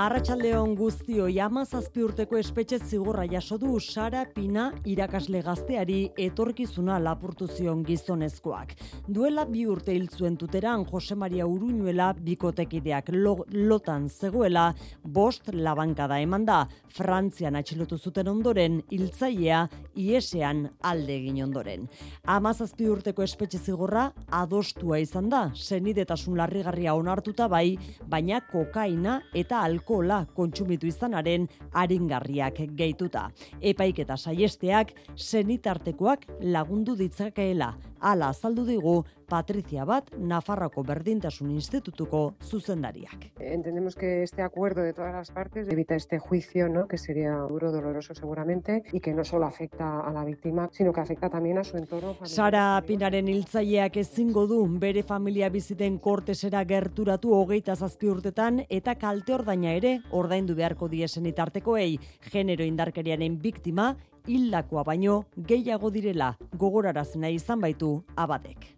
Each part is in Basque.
Arratxaldeon guztio jama zazpi urteko espetxe zigorra jaso du Sara Pina irakasle gazteari etorkizuna lapurtu zion gizonezkoak. Duela bi urte hil zuen tuteran Jose Maria Uruñuela bikotekideak lo, lotan zegoela bost labankada eman da. Frantzian atxilotu zuten ondoren hiltzailea iesean alde egin ondoren. Amazazpi urteko espetxe zigorra adostua izan da, senidetasun larrigarria onartuta bai, baina kokaina eta alkohola kontsumitu izanaren aringarriak gehituta. Epaiketa saiesteak senitartekoak lagundu ditzakeela. Hala azaldu digu Patricia Bat, Nafarroko Berdintasun Institutuko zuzendariak. Entendemos que este acuerdo de todas las partes evita este juicio, ¿no? que sería duro, doloroso seguramente, y que no solo afecta a la víctima, sino que afecta también a su entorno. Sara Pinaren hiltzaileak ezingo du bere familia biziten kortesera gerturatu hogeita zazpi urtetan eta kalte ordaina ere ordaindu beharko diesen itartekoei genero indarkeriaren biktima hildakoa baino gehiago direla gogoraraz nahi izan baitu abatek.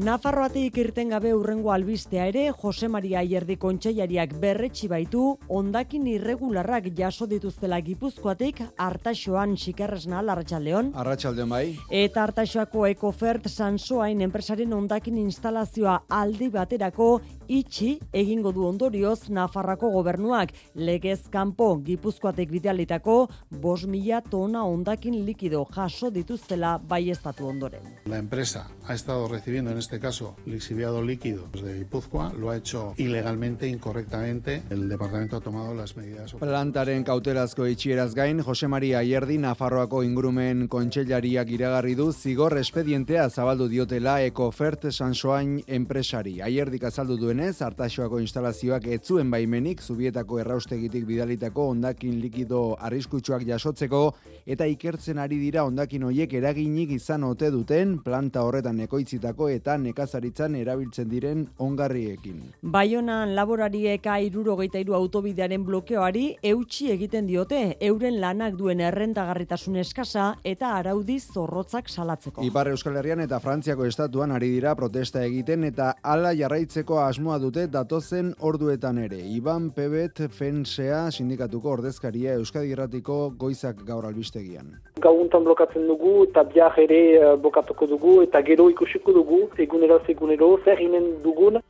Nafarroatik irten gabe urrengo albistea ere Jose Maria Aierdi kontseilariak berretsi baitu ondakin irregularrak jaso dituztela Gipuzkoatik Artaxoan Xikerresna Larratsaldeon Arratsaldeon bai. eta Artaxoako Ecofert Sansoain enpresaren ondakin instalazioa aldi baterako itxi egingo du ondorioz Nafarrako gobernuak legez kanpo Gipuzkoatek bidalitako 5.000 tona ondakin likido jaso dituztela baiestatu ondoren. La empresa ha estado recibiendo en este caso lixiviado líquido de Guipúzcoa, lo ha hecho ilegalmente, incorrectamente. El departamento ha tomado las medidas. Plantaren kautelazko itxieraz gain, Jose Maria Aierdi Nafarroako ingurumen kontseilariak iragarri du zigor espedientea zabaldu diotela Ecofert Sansoain enpresari. Aierdik azaldu duenez, Artaxoako instalazioak etzuen baimenik zubietako erraustegitik bidalitako ondakin likido arriskutsuak jasotzeko eta ikertzen ari dira ondakin hoiek eraginik izan ote duten planta horretan ekoitzitako eta nekazaritzan erabiltzen diren ongarriekin. Baionan laborariek airurogeita iru autobidearen blokeoari eutxi egiten diote euren lanak duen errentagarritasun eskasa eta araudi zorrotzak salatzeko. Ipar Euskal Herrian eta Frantziako estatuan ari dira protesta egiten eta hala jarraitzeko asmoa dute datozen orduetan ere. Iban Pebet Fensea sindikatuko ordezkaria Euskadi Irratiko goizak gaur albistegian. Gauntan blokatzen dugu eta biar ere uh, blokatuko dugu eta gero ikusiko dugu egunero egunero zer dugun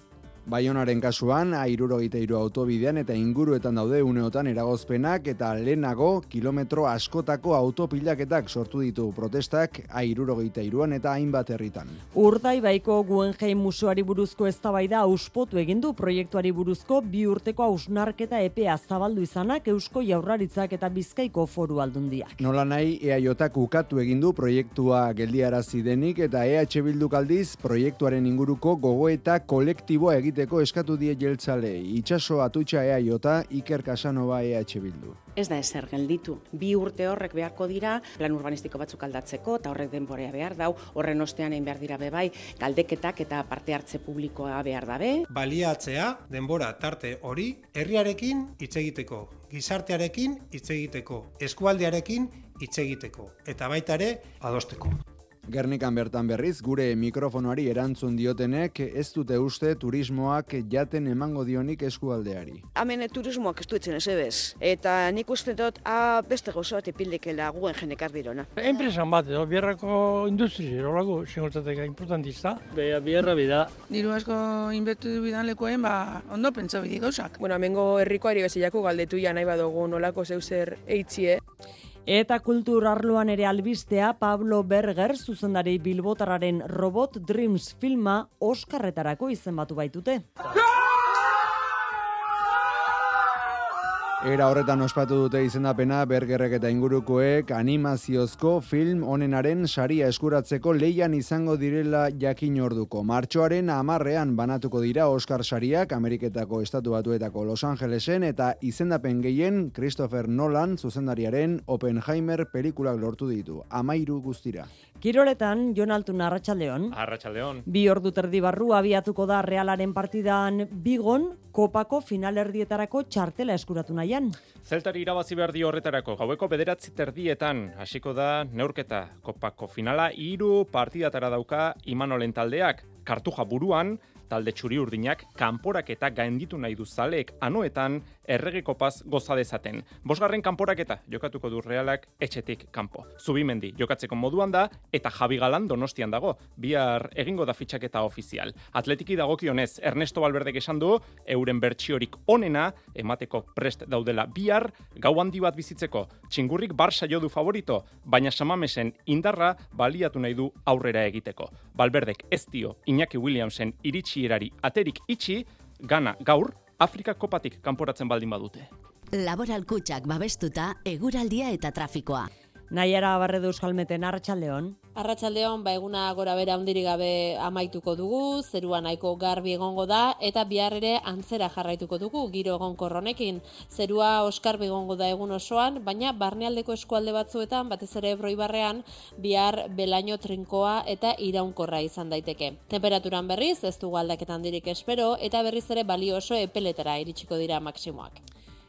Baionaren kasuan, airurogeita iru autobidean eta inguruetan daude uneotan eragozpenak eta lehenago kilometro askotako autopilaketak sortu ditu protestak airurogeita iruan eta hainbat herritan. Urdaibaiko Guggenheim museoari buruzko eztabaida auspotu egin du proiektuari buruzko bi urteko ausnarketa epea zabaldu izanak Eusko Jaurlaritzak eta Bizkaiko Foru Aldundiak. Nola nahi EAJak ukatu egin du proiektua geldiarazi denik eta EH Bilduk aldiz proiektuaren inguruko gogoeta kolektiboa egiteko eskatu die jeltzale. Itxaso atutxa EAJ Iker Casanova EH Bildu. Ez da ezer gelditu. Bi urte horrek beharko dira plan urbanistiko batzuk aldatzeko eta horrek denborea behar dau, horren ostean egin behar dira bebai, galdeketak eta parte hartze publikoa behar dabe. baliatzea denbora tarte hori herriarekin hitz egiteko, gizartearekin hitz egiteko, eskualdearekin hitz egiteko eta baita ere adosteko. Gernikan bertan berriz, gure mikrofonoari erantzun diotenek ez dute uste turismoak jaten emango dionik eskualdeari. Hemen turismoak ez duetzen ez ebez. Eta nik uste dut, a, beste gauza bat epildekela guen jenekar dirona. Enpresan bat, edo, biarrako industri, erolako, singurtateka importantista. Beha, biarra bida. Diru asko inbertu bidan lekoen, ba, ondo pentsa bidi gauzak. Bueno, amengo herrikoari bezilako galdetu ja nahi badugu nolako zeuzer eitzie. Eta kultur arloan ere albistea Pablo Berger zuzendari Bilbotarraren Robot Dreams filma Oskarretarako izenbatu baitute. Era horretan ospatu dute izendapena bergerrek eta ingurukoek animaziozko film onenaren saria eskuratzeko leian izango direla jakin orduko. Martxoaren amarrean banatuko dira Oscar sariak Ameriketako Estatu Batuetako Los Angelesen eta izendapen gehien Christopher Nolan zuzendariaren Oppenheimer pelikulak lortu ditu. Amairu guztira. Kiroletan, Jon Altun Arratxaldeon. Arratxaldeon. Bi ordu terdi barru abiatuko da realaren partidan bigon, kopako finalerdietarako txartela eskuratu nahian. Zeltari irabazi behar di horretarako, gaueko bederatzi terdietan, hasiko da neurketa kopako finala, hiru partidatara dauka Imanolen taldeak, kartuja buruan, talde txuri urdinak kanporaketa gainditu nahi du zaleek anoetan erregeko paz goza dezaten. Bosgarren kanporaketa jokatuko du realak etxetik kanpo. Zubimendi jokatzeko moduan da eta Javi Galan donostian dago. Bihar egingo da fitxaketa ofizial. Atletiki dagokionez Ernesto Valverdek esan du euren bertsiorik onena emateko prest daudela bihar gau handi bat bizitzeko. Txingurrik Barça jo du favorito, baina Samamesen indarra baliatu nahi du aurrera egiteko. Valverdek ez dio Iñaki Williamsen iritsierari aterik itxi, gana gaur Afrika kopatik kanporatzen baldin badute. Laboral kutsak babestuta, eguraldia eta trafikoa. Naiara barredu euskalmeten arratsaldeon. Arratsaldeon ba eguna gora bera hundirik gabe amaituko dugu, zerua nahiko garbi egongo da eta bihar ere antzera jarraituko dugu giro egonkor honekin. Zerua oskarbi egongo da egun osoan, baina barnealdeko eskualde batzuetan, batez ere Ebroibarrean, bihar belaino trinkoa eta iraunkorra izan daiteke. Temperaturan berriz ez dugu aldaketan dirik espero eta berriz ere balio oso epeletara iritsiko dira maksimoak.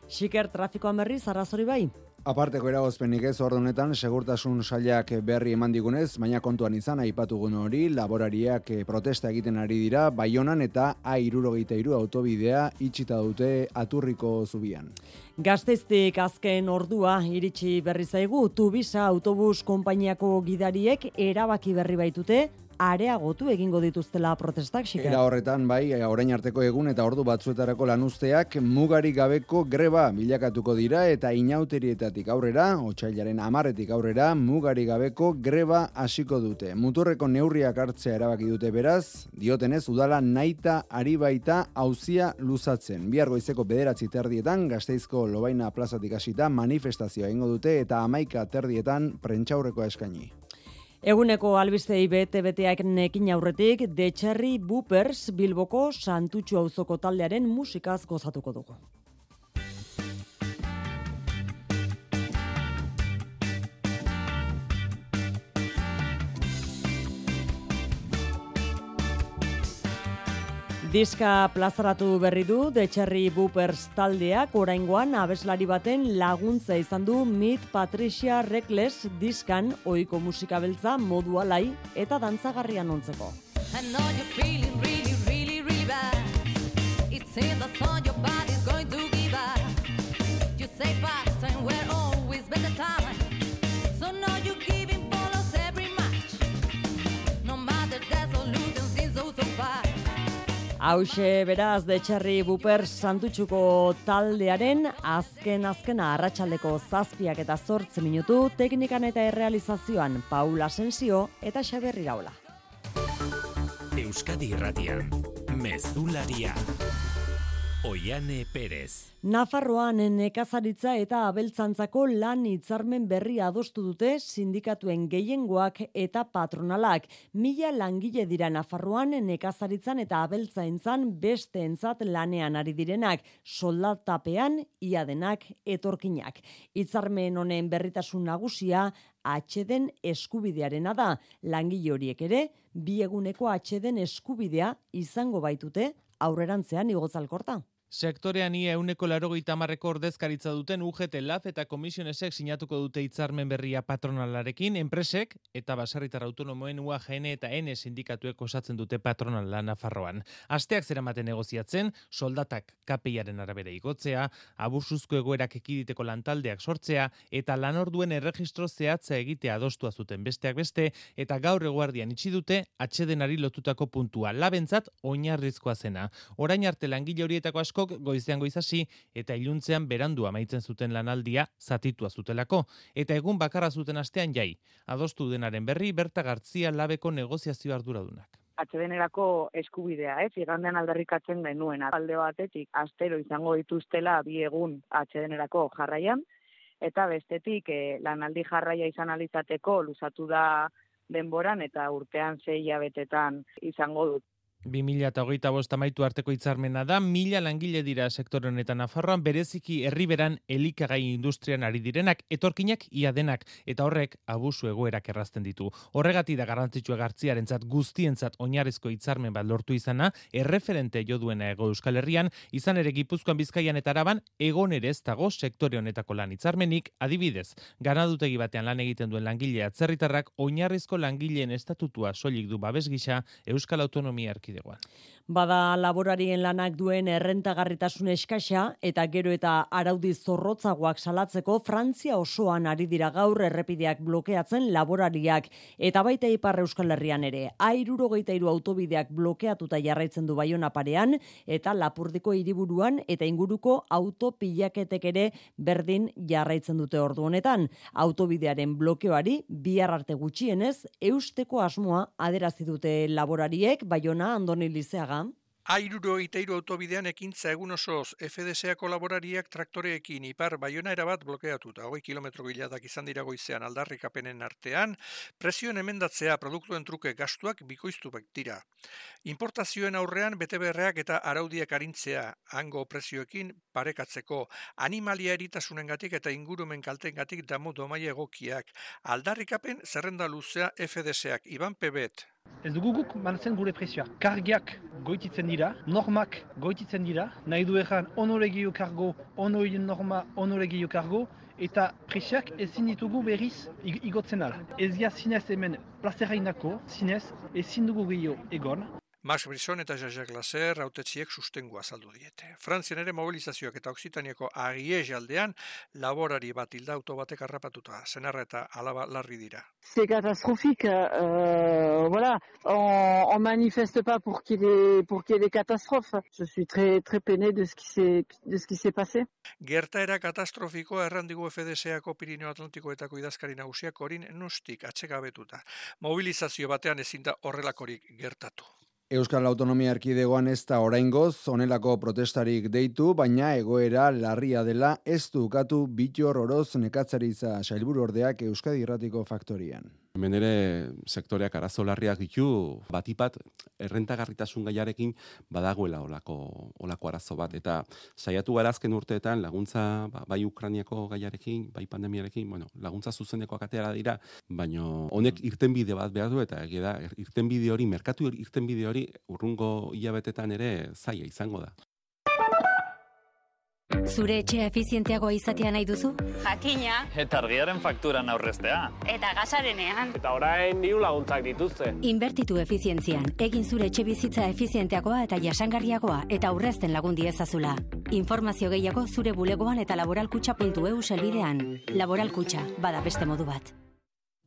Xiker trafikoan berriz arrazori bai. Aparteko eragozpenik ez ordu honetan segurtasun sailak berri eman digunez, baina kontuan izan aipatugun hori, laborariak eh, protesta egiten ari dira, baionan eta A63 autobidea itxita dute aturriko zubian. Gazteiztik azken ordua iritsi berri zaigu, Tubisa autobus konpainiako gidariek erabaki berri baitute, areagotu egingo dituztela protestak xika. Era horretan, bai, orain arteko egun eta ordu batzuetarako lanuzteak mugari gabeko greba bilakatuko dira eta inauterietatik aurrera, otxailaren amarretik aurrera, mugari gabeko greba hasiko dute. Muturreko neurriak hartzea erabaki dute beraz, diotenez udala naita ari baita hauzia luzatzen. Bihar goizeko bederatzi terdietan, gazteizko lobaina plazatik hasita manifestazioa ingo dute eta amaika terdietan prentxaurrekoa eskaini. Eguneko albistei bete beteak nekin aurretik, The Cherry Boopers Bilboko Santutxu auzoko taldearen musikaz gozatuko dugu. Diska plazaratu berri du The Cherry Boopers taldeak oraingoan abeslari baten laguntza izan du Meet Patricia Reckless diskan ohiko musika beltza modu alai eta dantzagarrian ontzeko. Hauxe beraz de Cherry Buper Santutxuko taldearen azken azkena arratsaldeko zazpiak eta zortze minutu teknikan eta errealizazioan Paula Sensio eta Xaberri Raula. Euskadi Irratian, Mezularia. Oiane Perez. Nafarroan nekazaritza eta abeltzantzako lan hitzarmen berri adostu dute sindikatuen gehiengoak eta patronalak. Mila langile dira Nafarroan nekazaritzan eta abeltzaintzan beste entzat lanean ari direnak, soldatapean ia denak etorkinak. Hitzarmen honen berritasun nagusia atxeden eskubidearena da. Langile horiek ere, bi eguneko atxeden eskubidea izango baitute aurrerantzean igotzalkorta. Sektorean ia euneko larogeita marreko ordezkaritza duten UGT LAF eta komisionesek sinatuko dute hitzarmen berria patronalarekin, enpresek eta basarritar autonomoen UAGN eta N sindikatuek osatzen dute patronala Nafarroan. Asteak zeramaten negoziatzen, soldatak KPIaren arabera igotzea, abusuzko egoerak ekiditeko lantaldeak sortzea eta lanorduen erregistro zehatza egitea adostua zuten besteak beste eta gaur eguardian itxi dute atxedenari lotutako puntua. Labentzat oinarrizkoa zena. Orain arte langile horietako asko askok goizean goizasi eta iluntzean berandu amaitzen zuten lanaldia zatitua zutelako eta egun bakarra zuten astean jai. Adostu denaren berri Berta Gartzia labeko negoziazio arduradunak. atxedenerako eskubidea, ez? Igandean aldarrikatzen genuen. Alde batetik, astero izango dituztela bi egun atxedenerako jarraian, eta bestetik eh, lanaldi jarraia izan alizateko luzatu da denboran eta urtean zei jabetetan izango dut. 2008 bost amaitu arteko hitzarmena da, mila langile dira sektore honetan Nafarroan, bereziki herriberan elikagai industrian ari direnak, etorkinak ia denak, eta horrek abusu egoerak errazten ditu. Horregati da garrantzitsua gartziaren zat, guztientzat oinarrizko hitzarmen bat lortu izana, erreferente jo duena ego Euskal Herrian, izan ere Gipuzkoan Bizkaian eta Araban, egon ere ez dago sektore honetako lan hitzarmenik, adibidez, ganadutegi batean lan egiten duen langile atzerritarrak, oinarrizko langileen estatutua soilik du babes gisa Euskal Autonomia erkidegoan. Bada laborarien lanak duen errentagarritasun eskaxa eta gero eta araudi zorrotzagoak salatzeko Frantzia osoan ari dira gaur errepideak blokeatzen laborariak eta baita Ipar Euskal Herrian ere. Airurogeita iru autobideak blokeatuta jarraitzen du baiona parean eta Lapurdiko hiriburuan eta inguruko autopilaketek ere berdin jarraitzen dute ordu honetan. Autobidearen blokeoari bihar arte gutxienez eusteko asmoa aderazi dute laborariek baiona Andoni Lizeaga Airuro iteiru autobidean ekintza egun osoz FDSA kolaborariak traktoreekin ipar baiona erabat blokeatuta. Hogei kilometro giladak izan dira goizean aldarrikapenen artean, presioen emendatzea produktuen truke gastuak bikoiztu dira. Importazioen aurrean bete berreak eta araudiak arintzea hango prezioekin parekatzeko animalia eritasunengatik eta ingurumen kaltengatik damu domai egokiak. Aldarrikapen zerrenda luzea FDSak Iban Pebet. Ez dugu guk manatzen gure presioa. Kargiak goititzen dira, normak goititzen dira, nahi du egan onoregio kargo, onoien norma, onoregio kargo, eta presioak ezin ditugu berriz igotzen ala. Ez zinez hemen plazerainako, zinez ezin dugu gehiago egon, Max Brisson eta Jacques Lasser autetziek sustengu azaldu diete. Frantzian ere mobilizazioak eta Oksitaniako agiez aldean laborari bat hilda auto batek harrapatuta. Zenarra eta alaba larri dira. C'est catastrophique. Euh, voilà, on, on manifeste pas pour qu'il y ait pour qu'il y ait des catastrophes. Je suis très très peiné de ce qui s'est de ce qui s'est passé. Gertaera katastrofikoa errandigu FDSako Pirineo Atlantikoetako idazkari nagusiak orin nustik atsekabetuta. Mobilizazio batean ezin da horrelakorik gertatu. Euskal Autonomia Erkidegoan ez da oraingoz onelako protestarik deitu, baina egoera larria dela ez dukatu bitor oroz nekatzaritza sailburu ordeak Euskadi Irratiko Faktorian. Hemen ere sektoreak arazo larriak ditu, batipat errentagarritasun gaiarekin badagoela olako, olako arazo bat. Eta saiatu gara azken urteetan laguntza ba, bai Ukraniako gaiarekin, bai pandemiarekin, bueno, laguntza zuzeneko akateara dira, baino honek irtenbide bat behar du eta egia da, irtenbide hori, merkatu irtenbide hori urrungo hilabetetan ere zaia izango da. Zure etxea efizienteagoa izatea nahi duzu? Jakina. Eta argiaren fakturan aurreztea. Eta gasarenean. Eta orain diru laguntzak dituzte. Inbertitu efizientzian. Egin zure etxe bizitza efizienteagoa eta jasangarriagoa eta aurrezten lagundi ezazula. Informazio gehiago zure bulegoan eta laboralkutxa.eu selbidean. Laboralkutxa, bada beste modu bat.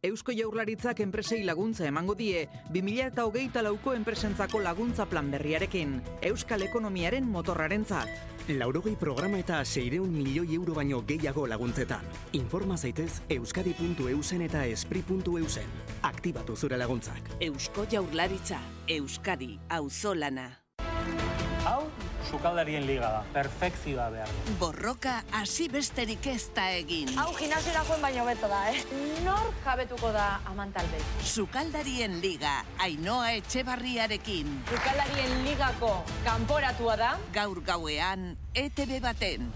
Eusko Jaurlaritzak enpresei laguntza emango die 2008 lauko enpresentzako laguntza plan berriarekin. Euskal ekonomiaren motorrarentzat. Laurogei programa eta seireun milioi euro baino gehiago laguntzetan. Informa zaitez euskadi.eusen eta espri.eusen. Aktibatu zure laguntzak. Eusko Jaurlaritza, Euskadi, auzolana. Hau, sukaldarien liga da. Perfekzioa behar du. Borroka hasi besterik ez da egin. Hau gimnasiora joan baino beto da, eh? Nor jabetuko da amantalde? Sukaldarien liga, Ainoa Etxebarriarekin. Sukaldarien ligako kanporatua da. Gaur gauean, ETV baten.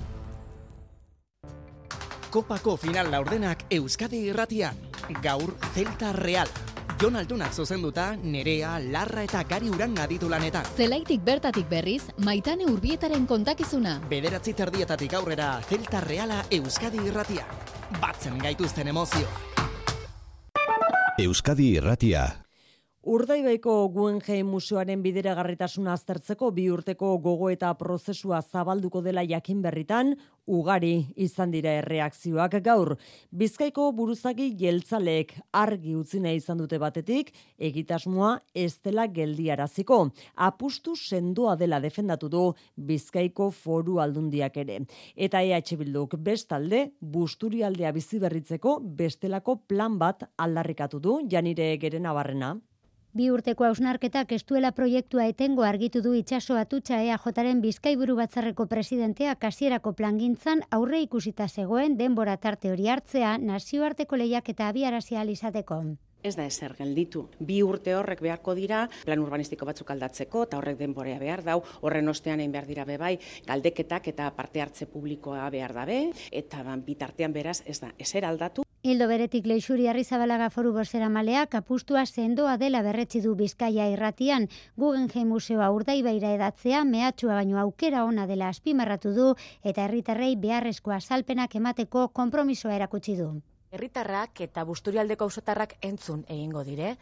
Kopako final laurdenak Euskadi irratian. Gaur Celta Real. Jon Altunak zuzenduta, Nerea, Larra eta Gari Uran aditu lanetan. Zelaitik bertatik berriz, maitane urbietaren kontakizuna. Bederatzi terdietatik aurrera, Celta Reala Euskadi irratia. Batzen gaituzten emozioak. Euskadi irratia. Urdaibaiko Guggenheim Museoaren bideragarritasuna aztertzeko bi urteko gogo eta prozesua zabalduko dela jakin berritan, ugari izan dira erreakzioak gaur. Bizkaiko buruzagi jeltzaleek argi utzi nahi izan dute batetik, egitasmoa ez dela geldiaraziko. Apustu sendoa dela defendatu du Bizkaiko foru aldundiak ere. Eta EH Bilduk bestalde, busturialdea bizi berritzeko bestelako plan bat aldarrikatu du, janire geren abarrena. Bi urteko hausnarketak estuela proiektua etengo argitu du itxaso atutxa EAJaren bizkaiburu batzarreko presidentea kasierako plangintzan aurre ikusita zegoen denbora tarte hori hartzea nazioarteko lehiak eta abiarazia izateko. Ez da ezer gelditu. Bi urte horrek beharko dira plan urbanistiko batzuk aldatzeko eta horrek denborea behar dau, horren ostean egin behar dira bebai, galdeketak eta parte hartze publikoa behar dabe, eta ban, bitartean beraz ez da ezer aldatu. Hildo beretik leixuri arrizabalaga foru bozera maleak apustua sendoa dela berretzi du Bizkaia irratian, Guggenheim Museoa urdaibaira edatzea mehatxua baino aukera ona dela azpimarratu du eta herritarrei beharrezkoa salpenak emateko konpromisoa erakutsi du. Herritarrak eta busturialdeko auzotarrak entzun egingo dire.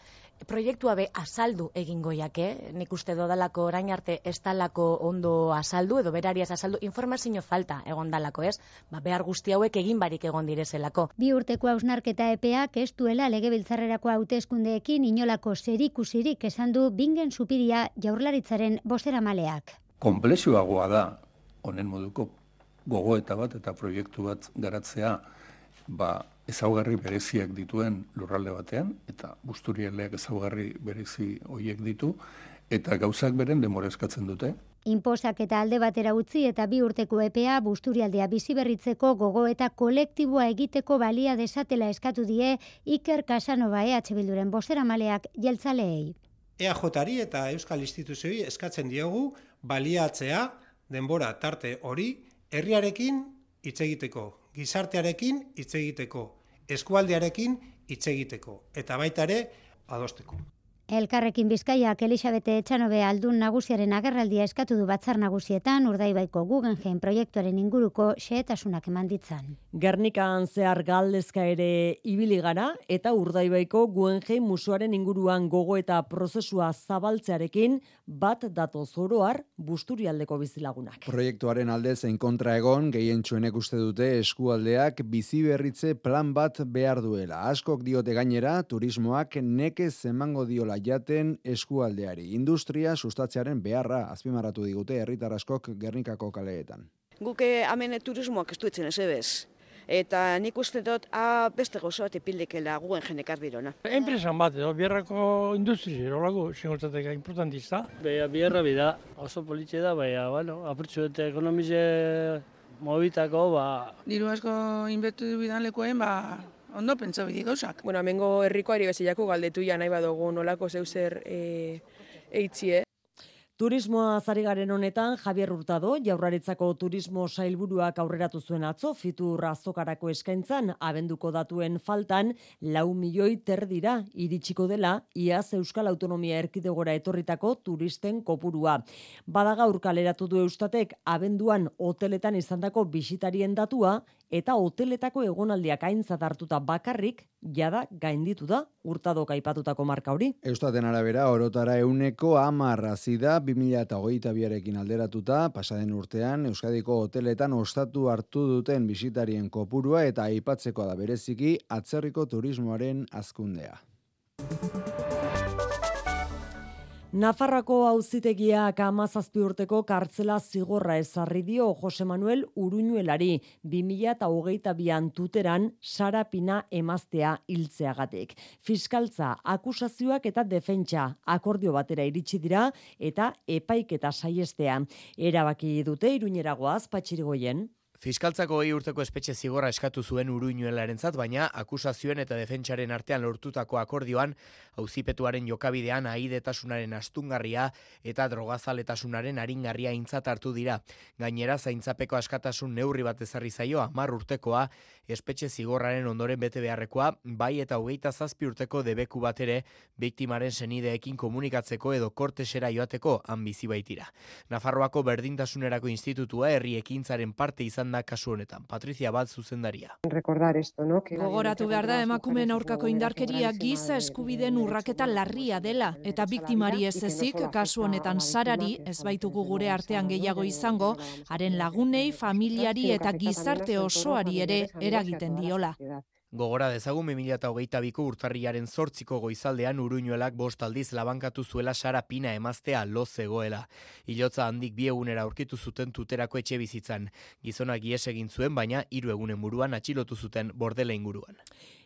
Proiektua be azaldu egingo jake, nik uste dodalako orain arte ez talako ondo azaldu edo berariaz azaldu informazio falta egon dalako ez, ba, behar guzti hauek egin barik egon direzelako. Bi urteko hausnarketa epeak ez duela legebiltzarrerako hauteskundeekin inolako zerikusirik esan du bingen supiria jaurlaritzaren bostera maleak. Komplexuagoa da, honen moduko gogoeta bat eta proiektu bat garatzea, ba, ezaugarri bereziak dituen lurralde batean, eta busturialeak ezaugarri berezi hoiek ditu, eta gauzak beren demora eskatzen dute. Inposak eta alde batera utzi eta bi urteko EPA busturialdea bizi berritzeko gogo eta kolektiboa egiteko balia desatela eskatu die Iker Casanova EH Bilduren bostera maleak jeltzaleei. EAJari eta Euskal Instituzioi eskatzen diogu baliatzea denbora tarte hori herriarekin hitz egiteko, gizartearekin hitz egiteko, eskualdearekin hitz egiteko eta baita ere adosteko. Elkarrekin Bizkaiak Elisabete Etxanobe aldun nagusiaren agerraldia eskatu du batzar nagusietan Urdaibaiko Guggenheim proiektuaren inguruko xehetasunak eman ditzan. Gernikan zehar galdezka ere ibili gara eta Urdaibaiko Guggenheim musuaren inguruan gogo eta prozesua zabaltzearekin bat datoz oroar busturialdeko bizilagunak. Proiektuaren alde zein kontra egon gehientsuenek uste dute eskualdeak bizi berritze plan bat behar duela. Askok diote gainera turismoak nekez emango diola jaten eskualdeari. Industria sustatzearen beharra azpimarratu digute herritar askok Gernikako kaleetan. Guke hemen turismoak ez duetzen ez ebez. Eta nik uste dut, a, beste gozo bat epildekela guen jenekar birona. Enpresan bat, edo, biarrako industri, erolago, xingortateka importantista. Beha, biarra bida, oso politxe da, baina, bueno, apurtzu eta ekonomize mobitako, ba... Diru asko inbertu bidan lekoen, ba, ondo pentsa bide gauzak. Bueno, amengo herrikoari bezilako galdetu ja nahi badugu nolako zeuzer e, eitzie. Turismoa zari garen honetan, Javier Hurtado, jaurraritzako turismo sailburuak aurreratu zuen atzo, fitur azokarako eskaintzan, abenduko datuen faltan, lau milioi terdira iritsiko dela, iaz Euskal Autonomia Erkidegora etorritako turisten kopurua. Badaga urkaleratu du eustatek, abenduan hoteletan izandako bisitarien datua, eta hoteletako egonaldiak aintzat hartuta bakarrik, jada gainditu da urtado kaipatutako marka hori. Eustaten arabera, orotara euneko amarra zida 2008 biarekin alderatuta, pasaden urtean, Euskadiko hoteletan ostatu hartu duten bisitarien kopurua eta aipatzeko da bereziki atzerriko turismoaren azkundea. Nafarrako auzitegiak amazazpi urteko kartzela zigorra ezarri dio Jose Manuel Uruñuelari 2008an tuteran sarapina emaztea hiltzeagatik. Fiskaltza, akusazioak eta defentsa akordio batera iritsi dira eta epaiketa saiestea. Erabaki dute Iruñeragoaz patxirigoien. Fiskaltzako gehi urteko espetxe zigorra eskatu zuen uruinuelaren zat, baina akusazioen eta defentsaren artean lortutako akordioan, auzipetuaren jokabidean aidetasunaren astungarria eta drogazaletasunaren aringarria intzat hartu dira. Gainera, zaintzapeko askatasun neurri bat ezarri zaio, amar urtekoa, espetxe zigorraren ondoren bete beharrekoa, bai eta hogeita zazpi urteko debeku bat ere, biktimaren senideekin komunikatzeko edo kortesera joateko bizi baitira. Nafarroako berdintasunerako institutua herri ekintzaren parte izan da kasu honetan. Patricia Bat zuzendaria. Recordar esto, no? Que Gogoratu behar da emakumeen aurkako indarkeria giza eskubideen urraketa larria dela eta biktimari ez ezik kasu honetan sarari ez baitugu gure artean gehiago izango, haren lagunei, familiari eta gizarte osoari ere eragiten diola. Gogora dezagun 2008ko urtarriaren zortziko goizaldean uruñuelak bost aldiz labankatu zuela sara pina emaztea lo zegoela. Ilotza handik bi egunera aurkitu zuten tuterako etxe bizitzan. Gizonak ies egin zuen, baina hiru egunen buruan atxilotu zuten bordela inguruan.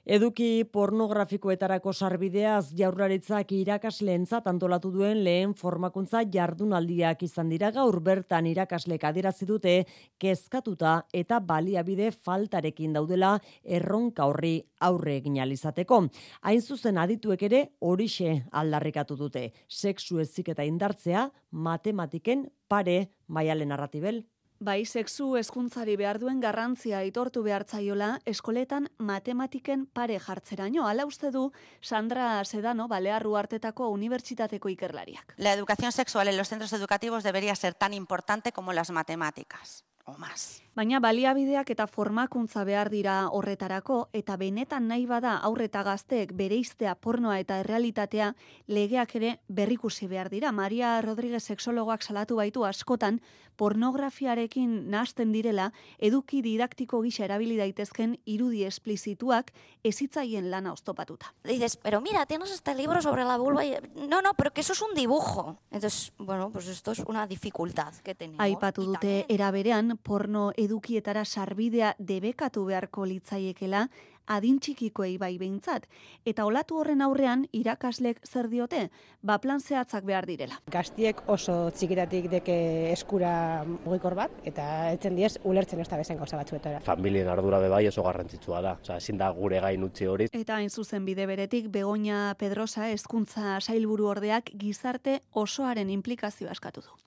Eduki pornografikoetarako sarbideaz jaurlaritzak irakasleentzat antolatu duen lehen formakuntza jardunaldiak izan dira gaur bertan irakaslek adierazi dute kezkatuta eta baliabide faltarekin daudela erronka horri aurre egin alizateko. Hain zuzen adituek ere horixe aldarrikatu dute. Sexu ezik eta indartzea matematiken pare maialen narratibel. Bai, sexu hezkuntzari behar duen garrantzia aitortu behartzaiola eskoletan matematiken pare jartzeraino. Hala uste du Sandra Sedano, Balearru Artetako Unibertsitateko ikerlariak. La educación sexual en los centros educativos debería ser tan importante como las matemáticas. O más. Baina baliabideak eta formakuntza behar dira horretarako eta benetan nahi bada aurreta gazteek bereiztea pornoa eta errealitatea legeak ere berrikusi behar dira. Maria Rodríguez sexologoak salatu baitu askotan pornografiarekin nahasten direla eduki didaktiko gisa erabili daitezken irudi esplizituak ezitzaien lana oztopatuta. Dices, pero mira, tienes este libro sobre la vulva. Y... No, no, pero que eso es un dibujo. Entonces, bueno, pues esto es una dificultad que tenemos. Aipatu dute eraberean porno edukietara sarbidea debekatu beharko litzaiekela adin txikikoei bai behintzat. Eta olatu horren aurrean irakaslek zer diote, ba plan zehatzak behar direla. Gaztiek oso txikitatik deke eskura mugikor bat, eta etzen diez ulertzen ez da bezen gauza batzuetara. Familien ardura bebai oso garrantzitsua da, oza, ezin da gure gain utzi hori. Eta hain zuzen bide beretik, Begoña Pedrosa hezkuntza sailburu ordeak gizarte osoaren implikazioa eskatu du.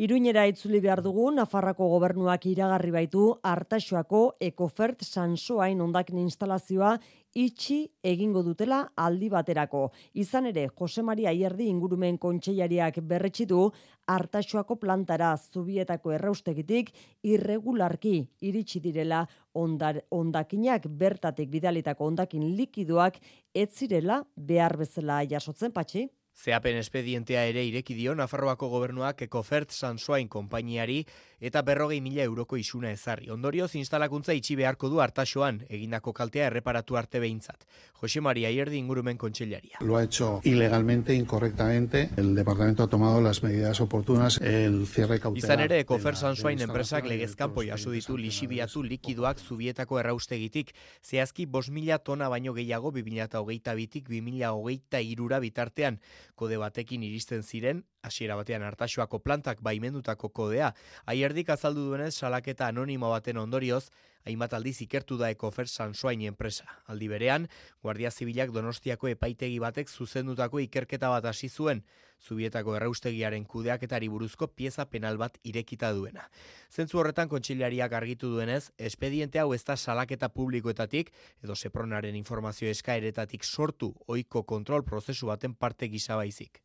Iruñera itzuli behar dugu, Nafarrako gobernuak iragarri baitu Artaxoako Ecofert Sansoain ondakin instalazioa itxi egingo dutela aldi baterako. Izan ere, Jose Maria Ierdi ingurumen kontseilariak berretsi du Artaxoako plantara zubietako erraustegitik irregularki iritsi direla ondar, ondakinak bertatik bidalitako ondakin likidoak ez zirela behar bezala jasotzen patxi. Zeapen espedientea ere ireki dio Nafarroako gobernuak Ecofert Sansoain konpainiari eta berrogei mila euroko isuna ezarri. Ondorioz instalakuntza itxi beharko du hartasoan egindako kaltea erreparatu arte behintzat. Jose Maria Ierdi ingurumen kontsellaria. Lo ha hecho ilegalmente, incorrectamente. El departamento ha tomado las medidas oportunas. El cierre cautelar. Izan ere, Ecofert Sansoain enpresak legezkampo jaso ditu lixibiatu likidoak zubietako erraustegitik. Zehazki, bos mila tona baino gehiago 2008 bitik 2008 irura bitartean kode batekin iristen ziren, hasiera batean hartaxoako plantak baimendutako kodea, aierdik azaldu duenez salaketa anonimo baten ondorioz, hainbat aldiz ikertu da ekofer sansoain enpresa. Aldi berean, Guardia Zibilak donostiako epaitegi batek zuzendutako ikerketa bat hasi zuen, zubietako erraustegiaren kudeaketari buruzko pieza penal bat irekita duena. Zentzu horretan kontxilariak argitu duenez, espediente hau ez da salaketa publikoetatik, edo sepronaren informazio eskaeretatik sortu oiko kontrol prozesu baten parte gisa baizik.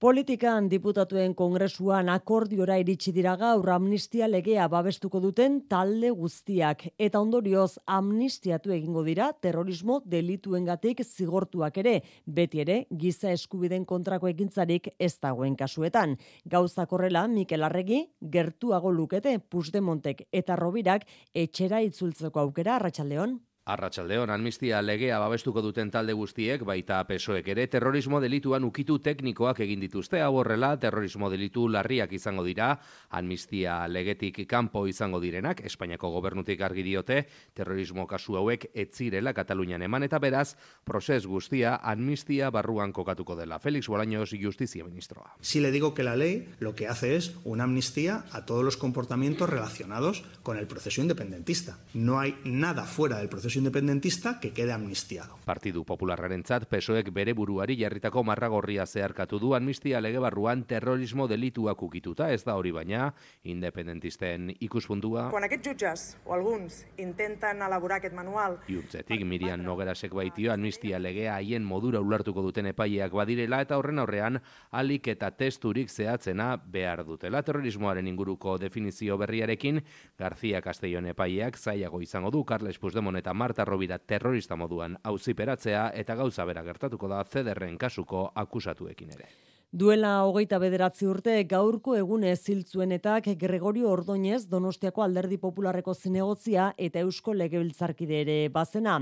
Politikan diputatuen kongresuan akordiora iritsi dira gaur amnistia legea babestuko duten talde guztiak. Eta ondorioz amnistiatu egingo dira terrorismo delituengatik zigortuak ere. Beti ere giza eskubiden kontrako ekintzarik ez dagoen kasuetan. Gauza korrela Mikel Arregi gertuago lukete Pusdemontek eta Robirak etxera itzultzeko aukera. Arratsaldeon Arratsaldeon amnistia legea babestuko duten talde guztiek baita pesoek ere terrorismo delituan ukitu teknikoak egin dituzte hau horrela terrorismo delitu larriak izango dira amnistia legetik kanpo izango direnak Espainiako gobernutik argi diote terrorismo kasu hauek ez zirela Katalunian eman eta beraz proses guztia amnistia barruan kokatuko dela Felix Bolaños Justizia Ministroa. Si le digo que la ley lo que hace es una amnistía a todos los comportamientos relacionados con el proceso independentista. No hay nada fuera del proceso independentista que quede amnistiado. Partidu Popularrarentzat PSOEk bere buruari jarritako marragorria zeharkatu du amnistia lege barruan terrorismo delituak ukituta, ez da hori baina independentisten ikuspuntua. Quan aquests jutges o alguns intenten elaborar aquest manual... Iurtzetik Miriam Nogerasek baitio amnistia legea haien modura ulartuko duten epaileak badirela eta horren aurrean alik eta testurik zehatzena behar dutela terrorismoaren inguruko definizio berriarekin García Castellón epaileak zaiago izango du Carles Puigdemont eta Marta Rovira terrorista moduan auziperatzea eta gauza bera gertatuko da Zederren kasuko akusatuekin ere. Duela hogeita bederatzi urte gaurko egune ziltzuenetak Gregorio Ordoñez Donostiako alderdi popularreko zinegotzia eta Eusko Legebiltzarkide ere bazena.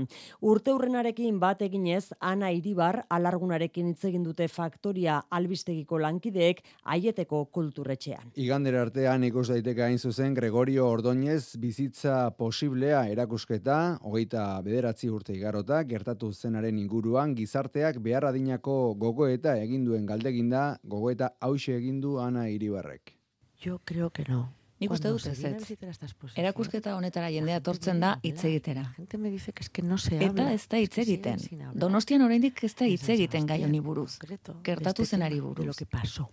Urte urrenarekin bat eginez, Ana Iribar alargunarekin hitz egin dute faktoria albistegiko lankideek aieteko kulturretxean. Igander artean ikus daiteke hain zuzen Gregorio Ordoñez bizitza posiblea erakusketa, hogeita bederatzi urte igarota, gertatu zenaren inguruan gizarteak behar adinako gogoeta egin duen galdeginda da gogoeta hause egin du Ana Iribarrek. Yo creo que no. Nik uste dut ez Erakusketa honetara jendea tortzen da hitz egitera. Gente me dice que es que no se Eta ez da hitz egiten. Donostian oraindik ez da hitz egiten gai honi buruz. Gertatu zenari buruz. Lo que pasó.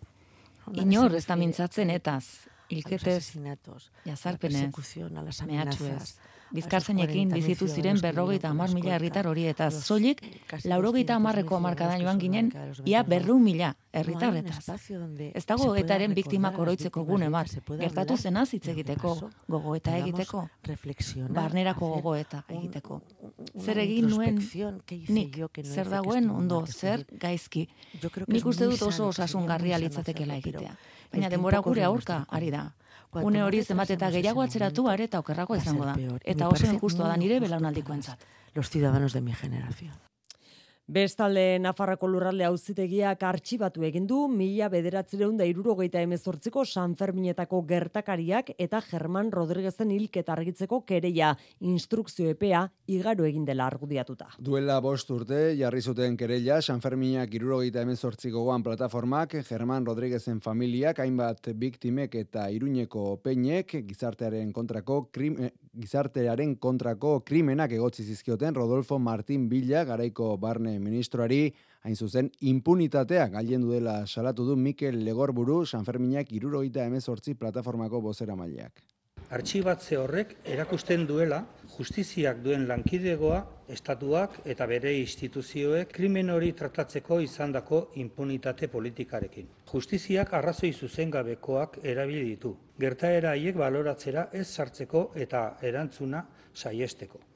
Inor ez da mintzatzen etaz. Ilketez, jazarpenez, mehatxuez, bizkarzainekin bizitu ziren berrogeita amar mila herritar hori eta zolik laurogeita amarreko amarkadan joan ginen ia berru mila herritarretaz. Ez dago gogoetaren biktimak oroitzeko gune bat, gertatu zenaz hitz egiteko, gogoeta egiteko, barnerako gogoeta egiteko. Zer egin nuen nik, zer dagoen ondo, zer gaizki. Nik uste dut oso osasungarria litzatekela egitea. Baina denbora gure aurka, ari da. Une hori zenbat eta gehiago atzeratu are eta okerrako izango da. Eta oso injustua da nire belaunaldiko entzat. Los ciudadanos de mi generación. Bestalde Nafarrako lurralde auzitegiak artxibatu egin du mila bederatzireun da irurogeita emezortziko San Ferminetako gertakariak eta German Rodriguezen hilketa argitzeko kereia instrukzio epea igaro egin dela argudiatuta. Duela bost urte jarri zuten kereia San Ferminak irurogeita emezortziko goan plataformak German Rodriguezen familiak hainbat biktimek eta iruñeko peinek gizartearen kontrako krim, gizartearen kontrako krimenak egotzi zizkioten Rodolfo Martin Villa garaiko barne ministroari hain zuzen impunitatea gaien duela salatu du Mikel Legorburu Sanferminak irurogeita emezortzi plataformako bozera maileak. Artxibatze horrek erakusten duela justiziak duen lankidegoa estatuak eta bere instituzioek krimen hori tratatzeko izandako impunitate politikarekin. Justiziak arrazoi zuzengabekoak erabili ditu. Gertaera haiek baloratzera ez sartzeko eta erantzuna saiesteko.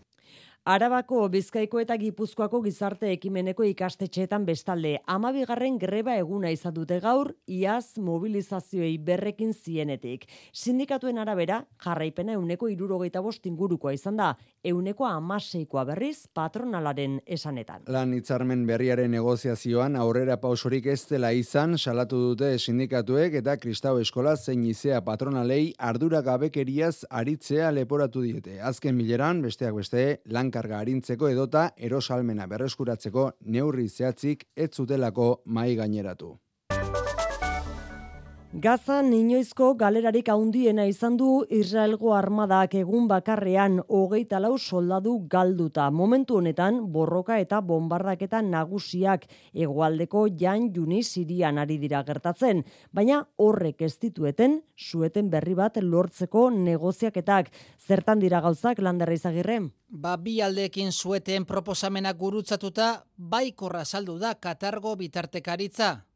Arabako, Bizkaiko eta Gipuzkoako gizarte ekimeneko ikastetxeetan bestalde, amabigarren greba eguna izan dute gaur, iaz mobilizazioei berrekin zienetik. Sindikatuen arabera, jarraipena euneko irurogeita bost ingurukoa izan da, euneko amaseikoa berriz patronalaren esanetan. Lan hitzarmen berriaren negoziazioan aurrera pausorik ez dela izan, salatu dute sindikatuek eta kristau eskola zein izea patronalei ardura gabekeriaz aritzea leporatu diete. Azken mileran, besteak beste, lan karga arintzeko edota erosalmena berreskuratzeko neurri zehatzik ez zutelako mai gaineratu. Gazan inoizko galerarik handiena izan du Israelgo armadak egun bakarrean hogeita lau soldadu galduta. Momentu honetan borroka eta bombardaketa nagusiak egoaldeko jan juni sirian ari dira gertatzen. Baina horrek ez ditueten sueten berri bat lortzeko negoziaketak. Zertan dira gauzak landerra izagirre? Ba bi aldeekin sueten proposamenak gurutzatuta baikorra saldu da Katargo bitartekaritza.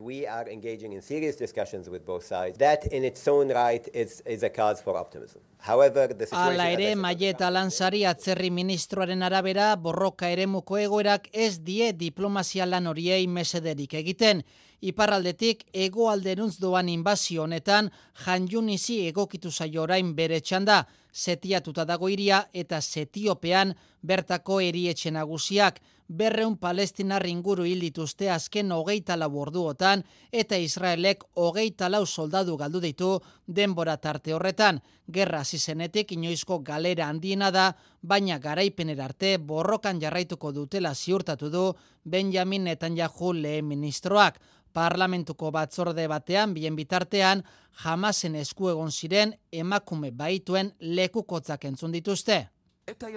We are engaging in serious discussions with both sides. That in its own right is, is a cause for optimism. However, the situation... Ala ere, Maieta Lanzari atzerri ministroaren arabera, borroka ere muko egoerak ez die diplomazia lan horiei mesederik egiten. Iparraldetik, egoalderuntz doan inbazio honetan, janjunizi egokitu zaio orain bere txanda, setiatuta dago iria eta setiopean bertako erietxe nagusiak, berreun palestinar inguru hil dituzte azken hogeita lau orduotan eta Israelek hogeita lau soldadu galdu ditu denbora tarte horretan. Gerra zizenetik inoizko galera handiena da, baina garaipener arte borrokan jarraituko dutela ziurtatu du Benjamin Netanyahu lehen ministroak. Parlamentuko batzorde batean, bien bitartean, jamasen esku egon ziren emakume baituen lekukotzak entzun dituzte. Eta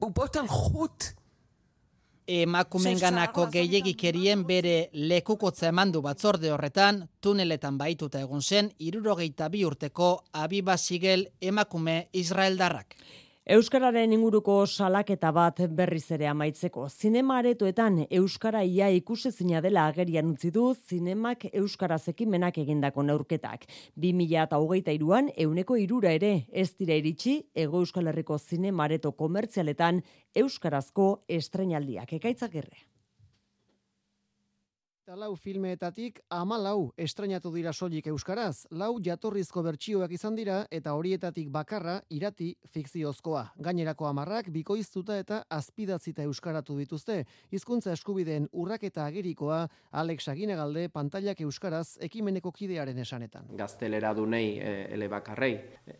bubot alhut. Emakumenganako gehiagikerien bere lekukotza emandu batzorde horretan, tuneletan baituta egon zen, irurogeita bi urteko abibazigel emakume Israeldarrak. Euskararen inguruko salaketa bat berriz ere amaitzeko. Zinema aretoetan Euskara ia ikusezina dela agerian utzi du zinemak Euskaraz ekimenak egindako neurketak. 2008an euneko irura ere ez dira iritsi Ego Euskal Herriko zinema areto komertzialetan Euskarazko estrenaldiak ekaitzak erre. Eta lau filmeetatik amalau estrenatu dira soilik euskaraz. Lau jatorrizko bertsioak izan dira eta horietatik bakarra irati fikziozkoa. Gainerako amarrak bikoiztuta eta azpidatzita euskaratu dituzte. Hizkuntza eskubideen urraketa agerikoa Alex Aginagalde pantailak euskaraz ekimeneko kidearen esanetan. Gaztelera dunei e, ele bakarrei.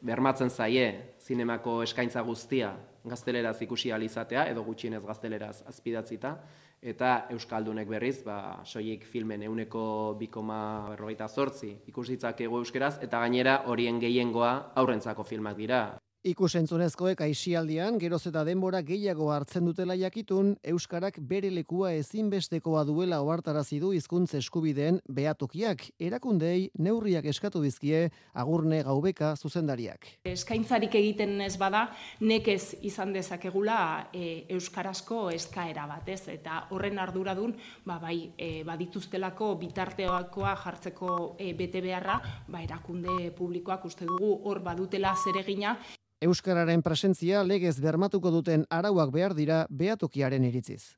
Bermatzen zaie zinemako eskaintza guztia gazteleraz ikusi alizatea edo gutxienez gazteleraz azpidatzita eta Euskaldunek berriz, ba, soilik filmen euneko bikoma berrogeita zortzi ikusitzak euskeraz, eta gainera horien gehiengoa aurrentzako filmak dira. Ikusentzunezkoek aisialdian, geroz eta denbora gehiago hartzen dutela jakitun, Euskarak bere lekua ezinbestekoa duela ohartarazi du hizkuntza eskubideen behatokiak, erakundei neurriak eskatu dizkie agurne gaubeka zuzendariak. Eskaintzarik egiten ez bada, nekez izan dezakegula e, Euskarazko eskaera batez, eta horren arduradun, ba, bai, e, badituztelako bitarteoakoa jartzeko e, bete beharra, ba, erakunde publikoak uste dugu hor badutela zeregina, Euskararen presentzia legez bermatuko duten arauak behar dira behatokiaren iritziz.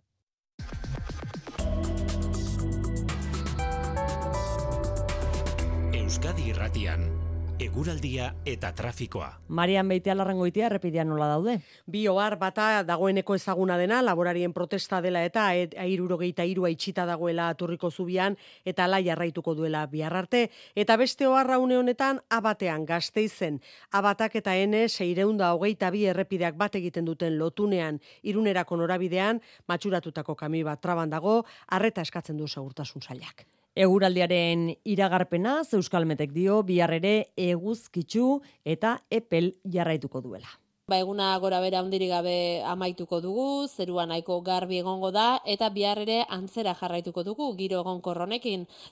Euskadi Irratian eguraldia eta trafikoa. Marian Beitea larrangoitia errepidean nola daude? Bi ohar bata dagoeneko ezaguna dena, laborarien protesta dela eta airurogeita irua itxita dagoela aturriko zubian eta lai jarraituko duela bihar arte. Eta beste oharra une honetan abatean gazteizen. Abatak eta ene seireunda hogeita bi errepideak bat egiten duten lotunean irunerako norabidean, matxuratutako kami bat traban dago, arreta eskatzen du segurtasun zailak. Eguraldiaren iragarpena Euskalmetek dio bihar ere eguzkitzu eta epel jarraituko duela. Ba eguna gora bera hundirik gabe amaituko dugu, zerua nahiko garbi egongo da eta bihar ere antzera jarraituko dugu giro egonkor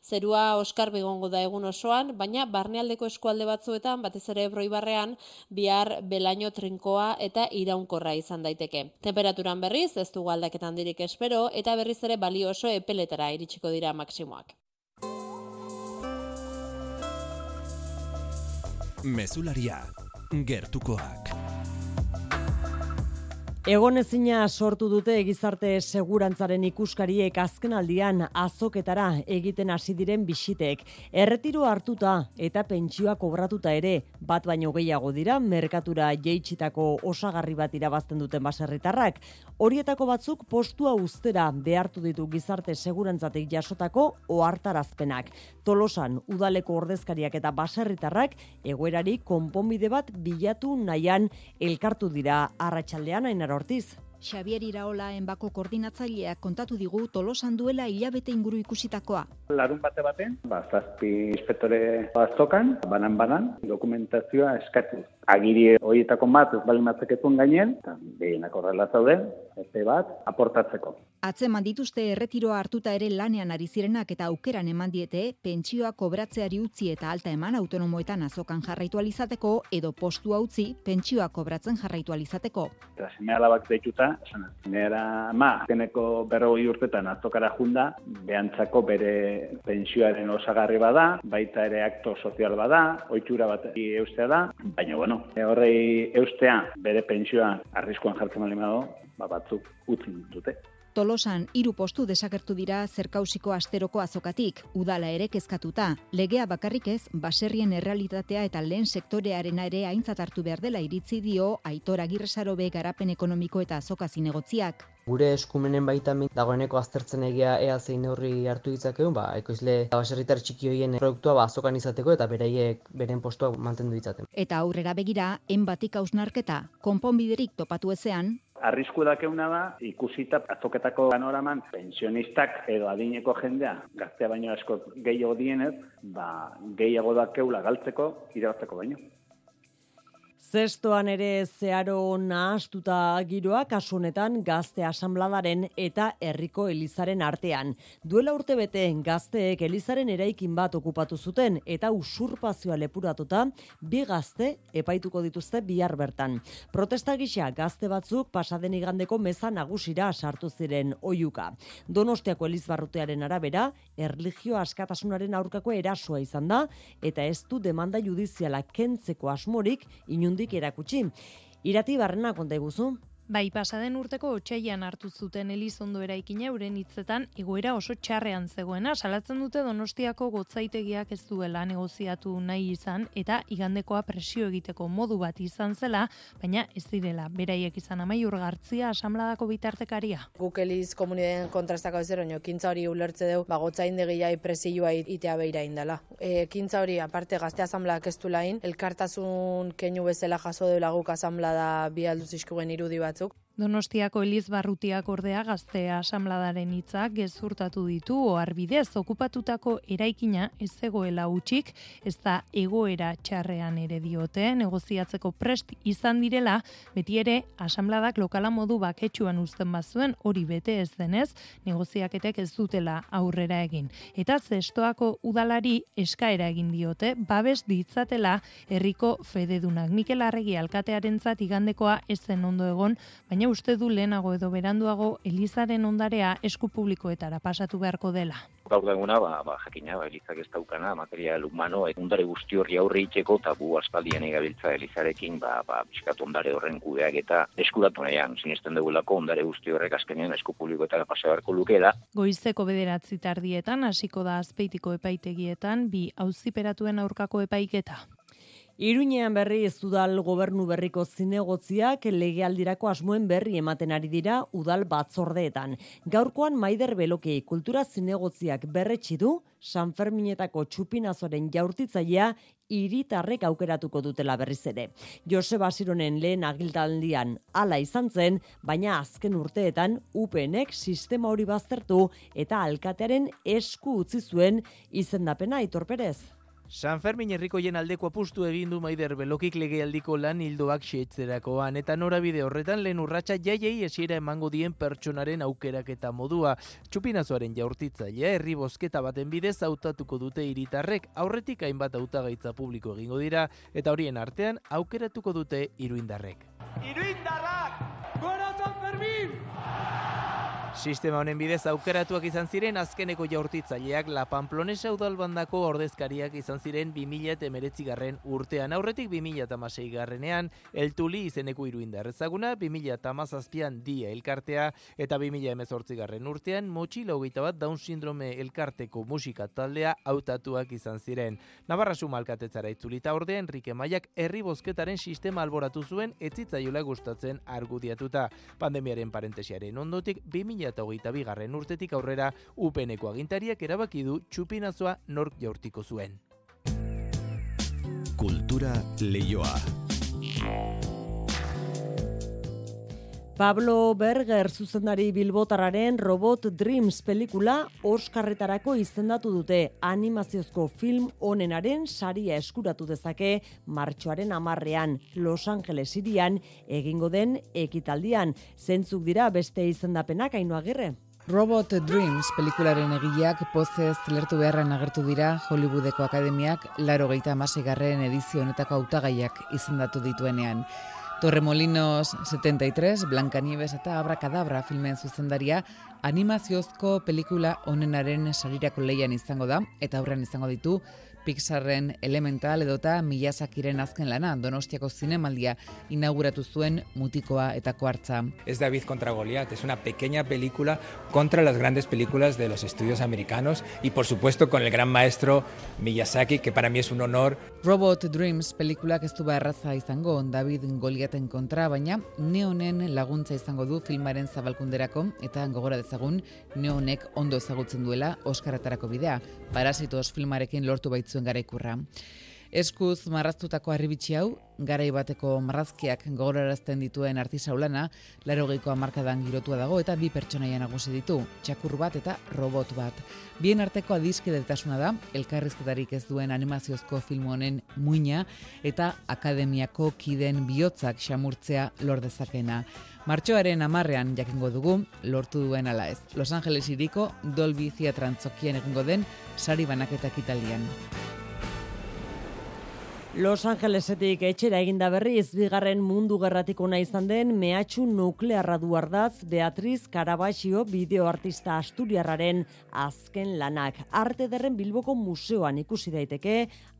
Zerua oskarbi egongo da egun osoan, baina barnealdeko eskualde batzuetan batez ere Ebroibarrean bihar belaino trinkoa eta iraunkorra izan daiteke. Temperaturan berriz ez dugu aldaketan dirik espero eta berriz ere balio oso epeletara iritsiko dira maksimoak. Mesularia, gertukoak. Egonezina sortu dute gizarte segurantzaren ikuskariek azkenaldian azoketara egiten hasi diren bisitek. Erretiro hartuta eta pentsioa kobratuta ere bat baino gehiago dira merkatura jeitsitako osagarri bat irabazten duten baserritarrak. Horietako batzuk postua ustera behartu ditu gizarte segurantzatik jasotako ohartarazpenak. Tolosan udaleko ordezkariak eta baserritarrak egoerari konponbide bat bilatu nahian elkartu dira arratsaldean Ainar Ortiz. Xavier Iraola enbako koordinatzaileak kontatu digu tolosan duela hilabete inguru ikusitakoa. Larun bate baten, ba, zazpi inspektore bazokan, banan-banan, dokumentazioa eskatu agiri horietako bat ez bali matzeketun gainen, eta behienak horrela zauden, epe bat, aportatzeko. Atzeman dituzte erretiroa hartuta ere lanean ari zirenak eta aukeran eman diete, pentsioa kobratzeari utzi eta alta eman autonomoetan azokan jarraitu alizateko, edo postua utzi, pentsioa kobratzen jarraitu alizateko. Eta zime alabak deituta, esan, nera ma, zeneko berroi urtetan azokara junda, behantzako bere pentsioaren osagarri bada, baita ere akto sozial bada, oitxura bat eustea da, baina bueno, horrei eustea bere pentsioa arriskuan jartzen bali ba, batzuk utzi dute. Tolosan hiru postu desagertu dira zerkausiko asteroko azokatik, udala ere kezkatuta. Legea bakarrik ez, baserrien errealitatea eta lehen sektorearena ere aintzat hartu behar dela iritzi dio Aitor Agirresarobe garapen ekonomiko eta azoka zinegotziak. Gure eskumenen baita dagoeneko aztertzen egia ea zein neurri hartu ditzakeun, ba, ekoizle baserritar txiki hoien produktua ba, azokan izateko eta beraiek beren postua mantendu ditzaten. Eta aurrera begira, enbatik hausnarketa, konponbiderik topatu ezean, Arrisku dakeuna da, ikusita azoketako panoraman pensionistak edo adineko jendea, gaztea baino asko gehiago dienez, ba, gehiago dakeula galtzeko, irabazteko baino. Zestoan ere zeharo nahastuta giroa kasunetan gazte asambladaren eta herriko elizaren artean. Duela urte bete gazteek elizaren eraikin bat okupatu zuten eta usurpazioa lepuratuta bi gazte epaituko dituzte bihar bertan. Protesta gisa gazte batzuk pasaden igandeko meza nagusira sartu ziren oiuka. Donostiako elizbarrutearen arabera, erligio askatasunaren aurkako erasoa izan da eta ez du demanda judiziala kentzeko asmorik inundi erakutsi. Irati barrena konta iguzu? Bai, pasaden urteko otxaian hartu zuten Elizondo eraikina euren hitzetan egoera oso txarrean zegoena, salatzen dute Donostiako gotzaitegiak ez duela negoziatu nahi izan eta igandekoa presio egiteko modu bat izan zela, baina ez direla beraiek izan amaiur gartzia asamladako bitartekaria. Guk Eliz komunideen kontrastako ez oino, kintza hori ulertze deu, ba, gotzaindegiai presioa itea beira indela. E, kintza hori, aparte gazte asamladak ez du lain, elkartasun keinu bezala jaso dela guk asamlada bi alduz irudi bat Donostiako Eliz Barrutiak ordea gaztea asamladaren hitzak gezurtatu ditu oharbidez okupatutako eraikina ez zegoela utxik, ez da egoera txarrean ere diote, negoziatzeko prest izan direla, beti ere asamladak lokala modu baketsuan uzten bazuen hori bete ez denez, negoziaketek ez dutela aurrera egin. Eta zestoako udalari eskaera egin diote, babes ditzatela herriko fededunak. Mikel Arregi alkatearen zat igandekoa ez zen ondo egon, baina uste du lehenago edo beranduago Elizaren ondarea esku publikoetara pasatu beharko dela. Gaur daguna, ba, ba, jakina, ba, Elizak ez daukana, material humano, ondare guzti horri aurre itxeko, eta bu aspaldian egabiltza Elizarekin, ba, ba, piskat ondare horren kudeak eta eskuratu nahian, sinisten dugulako ondare guzti horrek azkenean esku publikoetara pasa beharko lukela. Goizeko bederatzi tardietan, hasiko da azpeitiko epaitegietan, bi auziperatuen aurkako epaiketa. Iruñean berri ez udal gobernu berriko zinegotziak legealdirako asmoen berri ematen ari dira udal batzordeetan. Gaurkoan maider belokei kultura zinegotziak berretsi du San Ferminetako txupinazoren jaurtitzailea iritarrek aukeratuko dutela berriz ere. Jose Basironen lehen agiltaldian hala izan zen, baina azken urteetan UPNek sistema hori baztertu eta alkatearen esku utzi zuen izendapena itorperez. San Fermin herrikoien aldeko apustu egin du Maider Belokik legealdiko lan hildoak xeitzerakoan eta norabide horretan lehen urratsa jaiei esiera emango dien pertsonaren aukerak eta modua. Txupinazoaren jaurtitzailea herri bosketa baten bidez hautatuko dute hiritarrek aurretik hainbat hautagaitza publiko egingo dira eta horien artean aukeratuko dute iruindarrek. Iruindarrak! Gora San Fermin! Sistema honen bidez aukeratuak izan ziren azkeneko jaurtitzaileak La Pamplonesa udalbandako ordezkariak izan ziren 2000 garren urtean. Aurretik 2000 garrenean, El Tuli izeneko iruindar ezaguna, 2000 dia elkartea, eta 2000 garren urtean, motxila hogeita bat Down Sindrome elkarteko musika taldea hautatuak izan ziren. Navarra suma alkatetzara itzulita ordea, Enrique Maiak herri bozketaren sistema alboratu zuen, etzitzaiola gustatzen argudiatuta. Pandemiaren parentesiaren ondotik, 2000 eta hogeita bigarren urtetik aurrera upeneko agintariak erabaki du txupinazoa nork jaurtiko zuen. Kultura leioa. Pablo Berger zuzendari bilbotararen Robot Dreams pelikula Oskarretarako izendatu dute animaziozko film onenaren saria eskuratu dezake martxoaren amarrean Los Angeles irian egingo den ekitaldian. Zentzuk dira beste izendapenak hainu agirre? Robot Dreams pelikularen egileak pozez lertu beharren agertu dira Hollywoodeko akademiak laro geita garren edizio honetako hautagaiak izendatu dituenean. Torremolinos 73, Blancanieves eta Abracadabra filmen zuzendaria animaziozko pelikula onenaren sarirako leian izango da eta aurrean izango ditu Pixarren Elemental edota Miyazakiren azken lana Donostiako zinemaldia inauguratu zuen Mutikoa eta Kuartza. Es David contra Goliat, es una pequeña película contra las grandes películas de los estudios americanos y por supuesto con el gran maestro Miyazaki, que para mí es un honor. Robot Dreams pelikulak ez du erraza izango David Goliaten kontra, baina neonen laguntza izango du filmaren zabalkunderako eta gogora dezagun neonek ondo ezagutzen duela Oskaratarako bidea. Parasitos filmarekin lortu baitz zuen garaikurra. Eskuz marraztutako arribitsi hau, garai bateko marrazkiak gogorarazten dituen artisaulana, laro geiko amarkadan girotua dago eta bi pertsonaia nagusi ditu, txakur bat eta robot bat. Bien arteko adizkidetasuna da, elkarrizketarik ez duen animaziozko film honen muina eta akademiako kiden bihotzak xamurtzea lordezakena. Martxoaren amarrean jakingo dugu, lortu duen ala ez. Los Angeles iriko Dolby Theatre antzokien egingo den sari banaketak italian. Los Angelesetik etxera eginda berriz, bigarren mundu gerratik ona izan den mehatxu nuklearra du ardaz Beatriz Caraballo bideoartista asturiarraren azken lanak. Arte derren Bilboko museoan ikusi daiteke,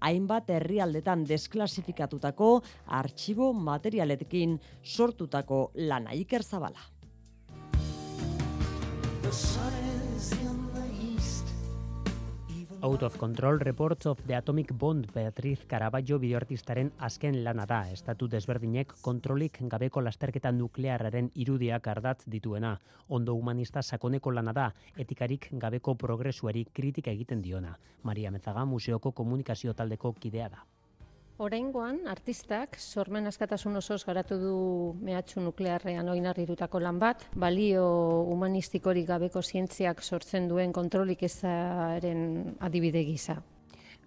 hainbat herrialdetan desklasifikatutako artxibo materialetekin sortutako lana Iker Zabala. Out of Control Reports of the Atomic Bond Beatriz Caraballo bideoartistaren azken lana da. Estatu desberdinek kontrolik gabeko lasterketa nuklearraren irudiak ardatz dituena. Ondo humanista sakoneko lana da, etikarik gabeko progresuari kritika egiten diona. Maria Mezaga museoko komunikazio taldeko kidea da. Oraingoan artistak sormen askatasun osoz garatu du mehatxu nuklearrean oinarritutako lan bat, balio humanistikorik gabeko zientziak sortzen duen kontrolik ezaren adibide gisa.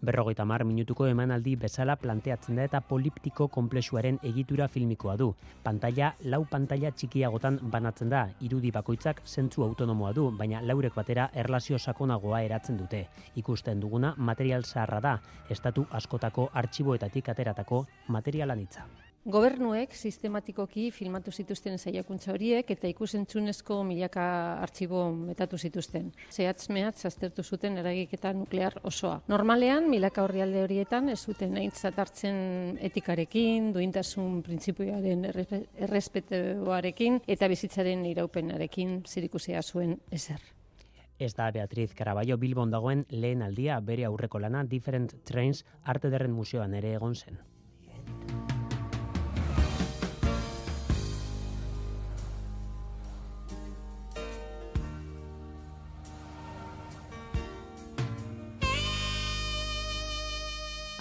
Berrogeita mar minutuko emanaldi bezala planteatzen da eta poliptiko komplexuaren egitura filmikoa du. Pantalla, lau pantalla txikiagotan banatzen da, irudi bakoitzak zentzu autonomoa du, baina laurek batera erlazio sakonagoa eratzen dute. Ikusten duguna material zaharra da, estatu askotako artxiboetatik ateratako materialanitza. Gobernuek sistematikoki filmatu zituzten saiakuntza horiek eta ikusentzunezko milaka artxibo metatu zituzten. Zehatz mehatz aztertu zuten eragiketa nuklear osoa. Normalean, milaka horrialde horietan ez zuten aintzat hartzen etikarekin, duintasun printzipioaren errespetuarekin eta bizitzaren iraupenarekin zirikusia zuen ezer. Ez da Beatriz Caraballo Bilbon dagoen lehen aldia bere aurreko lana Different Trains Arte Derren Museoan ere egon zen.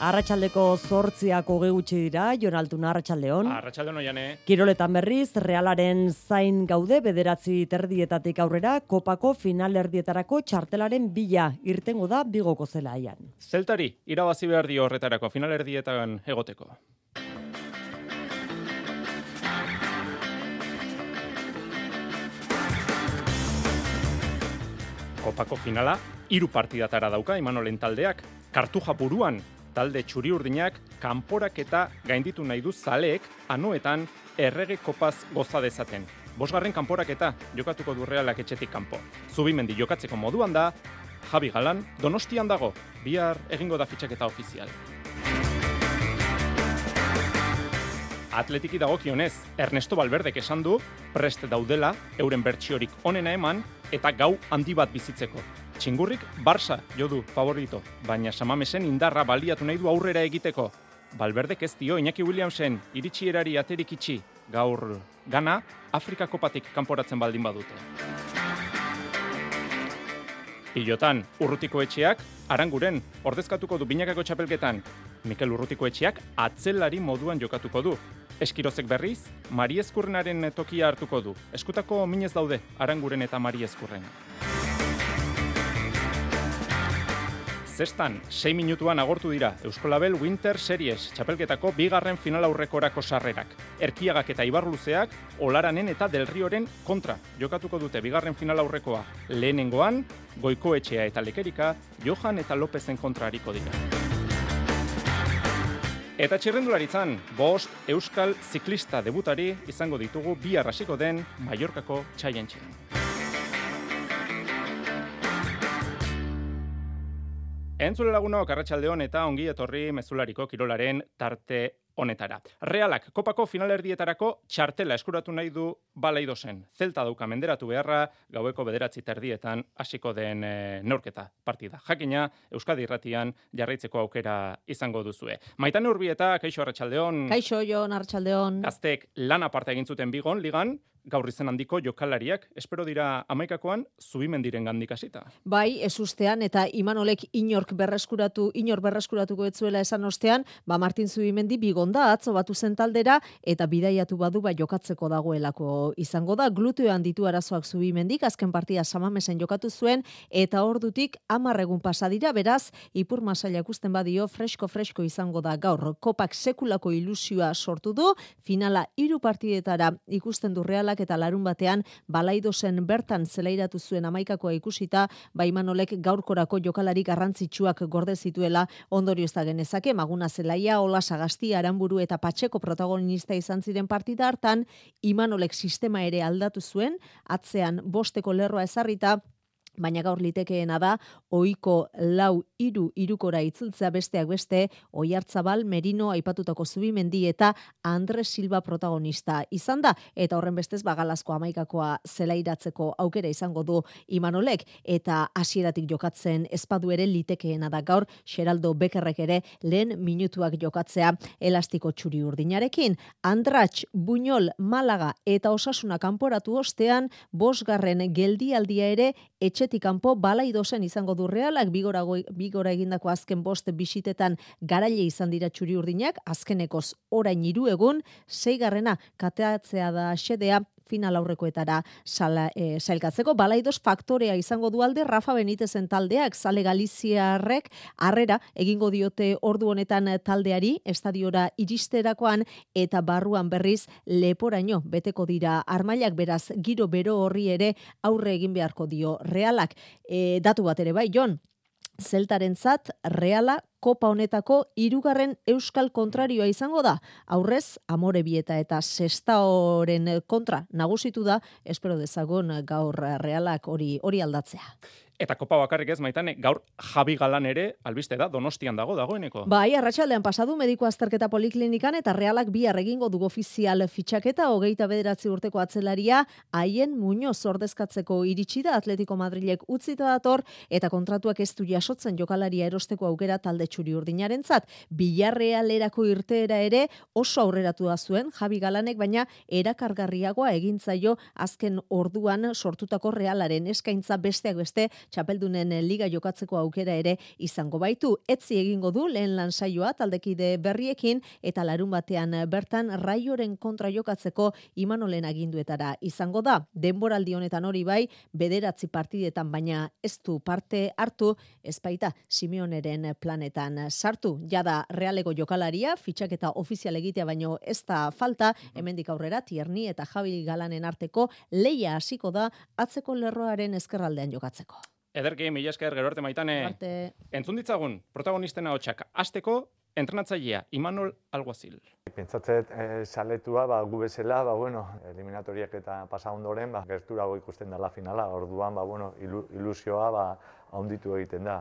Arratxaldeko zortziako gutxi dira, Jon Altuna, Arratxaldeon. Arratxaldeon oiane. Kiroletan berriz, realaren zain gaude bederatzi terdietatik aurrera, kopako final erdietarako txartelaren bila irtengo da bigoko zelaian. Zeltari, irabazi behar dio horretarako final erdietan egoteko. Kopako finala, hiru partidatara dauka Imanolen taldeak, kartuja buruan talde txuri urdinak kanporak eta gainditu nahi du zaleek anuetan errege kopaz goza dezaten. Bosgarren kanporak eta jokatuko du realak etxetik kanpo. Zubimendi jokatzeko moduan da, Javi Galan, donostian dago, bihar egingo da fitxaketa ofizial. Atletiki dagokionez, Ernesto Balberdek esan du, prest daudela, euren bertsiorik onena eman, eta gau handi bat bizitzeko. Txingurrik Barça jo du favorito, baina Samamesen indarra baliatu nahi du aurrera egiteko. Balberdek ez dio Iñaki Williamsen iritsierari aterik itxi, gaur gana Afrika kopatik kanporatzen baldin badute. Pilotan, urrutiko etxeak, aranguren, ordezkatuko du binakako txapelketan. Mikel urrutiko etxeak atzelari moduan jokatuko du. Eskirozek berriz, Mari Eskurrenaren tokia hartuko du. Eskutako minez daude, aranguren eta Mari Zestan, 6 minutuan agortu dira Euskolabel Winter Series txapelketako bigarren final aurrekorako sarrerak. Erkiagak eta Ibarluzeak Olaranen eta Delrioren kontra jokatuko dute bigarren final aurrekoa. Lehenengoan, Goiko Etxea eta Lekerika, Johan eta Lopezen kontra hariko dira. Eta txirrendularitzan, bost Euskal ziklista debutari izango ditugu bi arrasiko den Mallorcako txaientxean. Entzule lagunok, arratsaldeon eta ongi etorri mezulariko kirolaren tarte honetara. Realak, kopako finalerdietarako txartela eskuratu nahi du balaido zen. Zelta dauka menderatu beharra, gaueko bederatzi terdietan hasiko den e, neurketa partida. Jakina, Euskadi irratian jarraitzeko aukera izango duzue. Maitan urbieta, kaixo arratsaldeon. Kaixo, Jon, arratsaldeon. Gaztek lan aparte egin zuten bigon, ligan, gaur izen handiko jokalariak, espero dira amaikakoan, zubimendiren gandik hasita. Bai, ez ustean, eta imanolek inork berreskuratu, inor berreskuratuko etzuela esan ostean, ba Martin Zubimendi bigonda atzo batu zen taldera, eta bidaiatu badu ba jokatzeko dagoelako izango da, gluteoan ditu arazoak Zubimendik, azken partia samamesen jokatu zuen, eta ordutik amarregun pasadira, beraz, ipur masaila ikusten badio, fresko-fresko izango da gaur, kopak sekulako ilusioa sortu du, finala hiru partidetara ikusten du reala Realak eta larun batean balaidosen bertan zelairatu zuen amaikakoa ikusita, ba Imanolek gaurkorako jokalari garrantzitsuak gorde zituela ondorio ez da genezake, maguna zelaia, Ola Sagasti, Aranburu eta Patxeko protagonista izan ziren partida hartan, Imanolek sistema ere aldatu zuen, atzean bosteko lerroa ezarrita, baina gaur litekeena da ohiko lau hiru irukora itzultzea besteak beste Oiartzabal Merino aipatutako zubimendi eta Andres Silva protagonista izan da. Eta horren bestez bagalazko amaikakoa zelairatzeko aukera izango du Imanolek. Eta hasieratik jokatzen espadu ere litekeena da gaur Xeraldo Bekerrek ere lehen minutuak jokatzea elastiko txuri urdinarekin. Andrats Buñol Malaga eta Osasuna kanporatu ostean bosgarren geldialdia ere etxe etxetik kanpo balaidosen izango du realak bigora, bigora egindako azken bost bisitetan garaile izan dira txuri urdinak, azkenekoz orain hiru egun, zeigarrena kateatzea da xedea final aurrekoetara sala, e, sailkatzeko. Balaidos faktorea izango du alde Rafa Benitezen taldeak, sale Galiziarrek, harrera egingo diote ordu honetan taldeari, estadiora iristerakoan, eta barruan berriz leporaino beteko dira armailak beraz giro bero horri ere aurre egin beharko dio realak. E, datu bat ere bai, Jon, Zeltaren zat, reala, kopa honetako irugarren euskal kontrarioa izango da. Aurrez, amore bieta eta sestaoren kontra nagusitu da, espero dezagon gaur realak hori hori aldatzea. Eta kopa bakarrik ez maitane, gaur Javi Galan ere albiste da, donostian dago dagoeneko. Bai, arratsaldean pasadu mediko azterketa poliklinikan eta realak bi egingo dugu ofizial fitxaketa hogeita bederatzi urteko atzelaria haien muño zordezkatzeko iritsi da Atletico Madrilek utzita dator eta kontratuak ez du jasotzen jokalaria erosteko aukera talde txuri urdinaren zat. Bilarrealerako irteera ere oso aurreratu da zuen Javi Galanek, baina erakargarriagoa egintzaio azken orduan sortutako realaren eskaintza besteak beste txapeldunen liga jokatzeko aukera ere izango baitu. Etzi egingo du lehen lan saioa taldekide berriekin eta larun batean bertan raioren kontra jokatzeko imanolen aginduetara izango da. Denboraldi honetan hori bai, bederatzi partidetan baina ez du parte hartu, ezpaita Simeoneren planetan sartu. Jada realego jokalaria, fitxak eta ofizial egitea baino ez da falta, hemendik aurrera Tierni eta Javi Galanen arteko leia hasiko da atzeko lerroaren ezkerraldean jokatzeko. Ederki, mila esker, gero arte maitane. Arte. Entzun ditzagun, protagonistena hotxak. Azteko, entrenatzailea, Imanol Alguazil. Pentsatzet e, saletua, ba, gu bezala, ba, bueno, eliminatoriak eta pasa ondoren, ba, gerturago ikusten dela finala. Orduan, ba, bueno, ilusioa, ba, haunditu egiten da.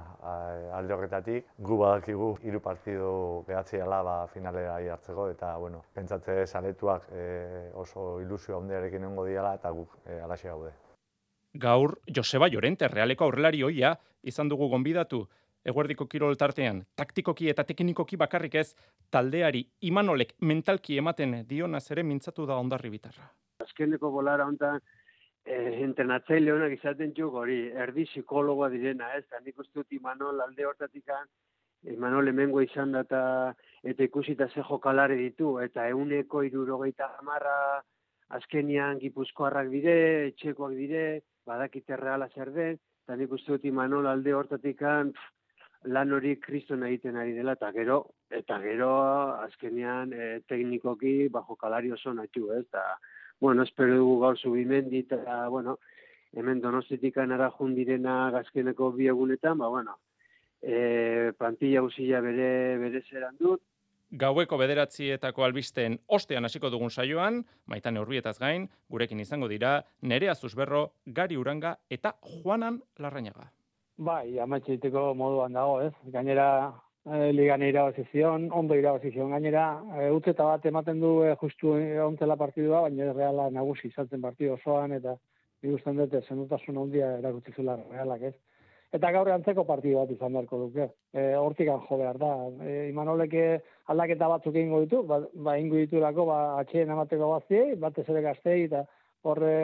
alde horretatik, gu badakigu hiru partidu behatziala ba, finalera hartzeko, eta, bueno, pentsatze saletuak e, oso ilusio handiarekin nengo diala, eta guk e, alaxe gaude. Gaur Joseba Llorente realeko aurrelari hoia izan dugu gonbidatu eguerdiko kirol tartean taktikoki eta teknikoki bakarrik ez taldeari Imanolek mentalki ematen diona ere mintzatu da ondarri bitarra. Azkeneko bolara hontan eh entrenatzaile honak izaten jo hori erdi psikologoa direna, ez? Da nik uste dut Imanol alde hortatikan Imanol hemengo izan data eta ikusita ze jokalare ditu eta euneko 70 azkenian Gipuzkoarrak dire, etxekoak dire, badakite reala zer den, eta nik uste dut Imanol alde hortatik lan hori kriston egiten ari dela, eta gero, eta gero azkenean e, teknikoki bajo kalari oso natxu, ez, eta, bueno, espero dugu gaur zubimendi, eta, bueno, hemen donostitik anara jundirena gazkeneko bi egunetan, ba, bueno, e, plantilla usila bere, bere zeran dut, Gaueko bederatzietako albisten ostean hasiko dugun saioan, maitane urbietaz gain, gurekin izango dira, nerea zuzberro, gari uranga eta juanan larrainaga. Bai, amatxeiteko moduan dago, ez? Gainera, e, ligan irabazizion, ondo irabazizion. Gainera, e, utzeta bat ematen du e, justu ontzela partidua, baina reala nagusi izaten partidu osoan, eta ikusten dute zenutasun ondia erakutzizula realak, ez? Eta gaur antzeko partidu bat izan beharko duke. E, hortik jo behar da. E, Imanoleke aldaketa batzuk egingo ditu, ba, ba ingo diturako ba, atxeen amateko baziei, batez ere gaztei, eta horre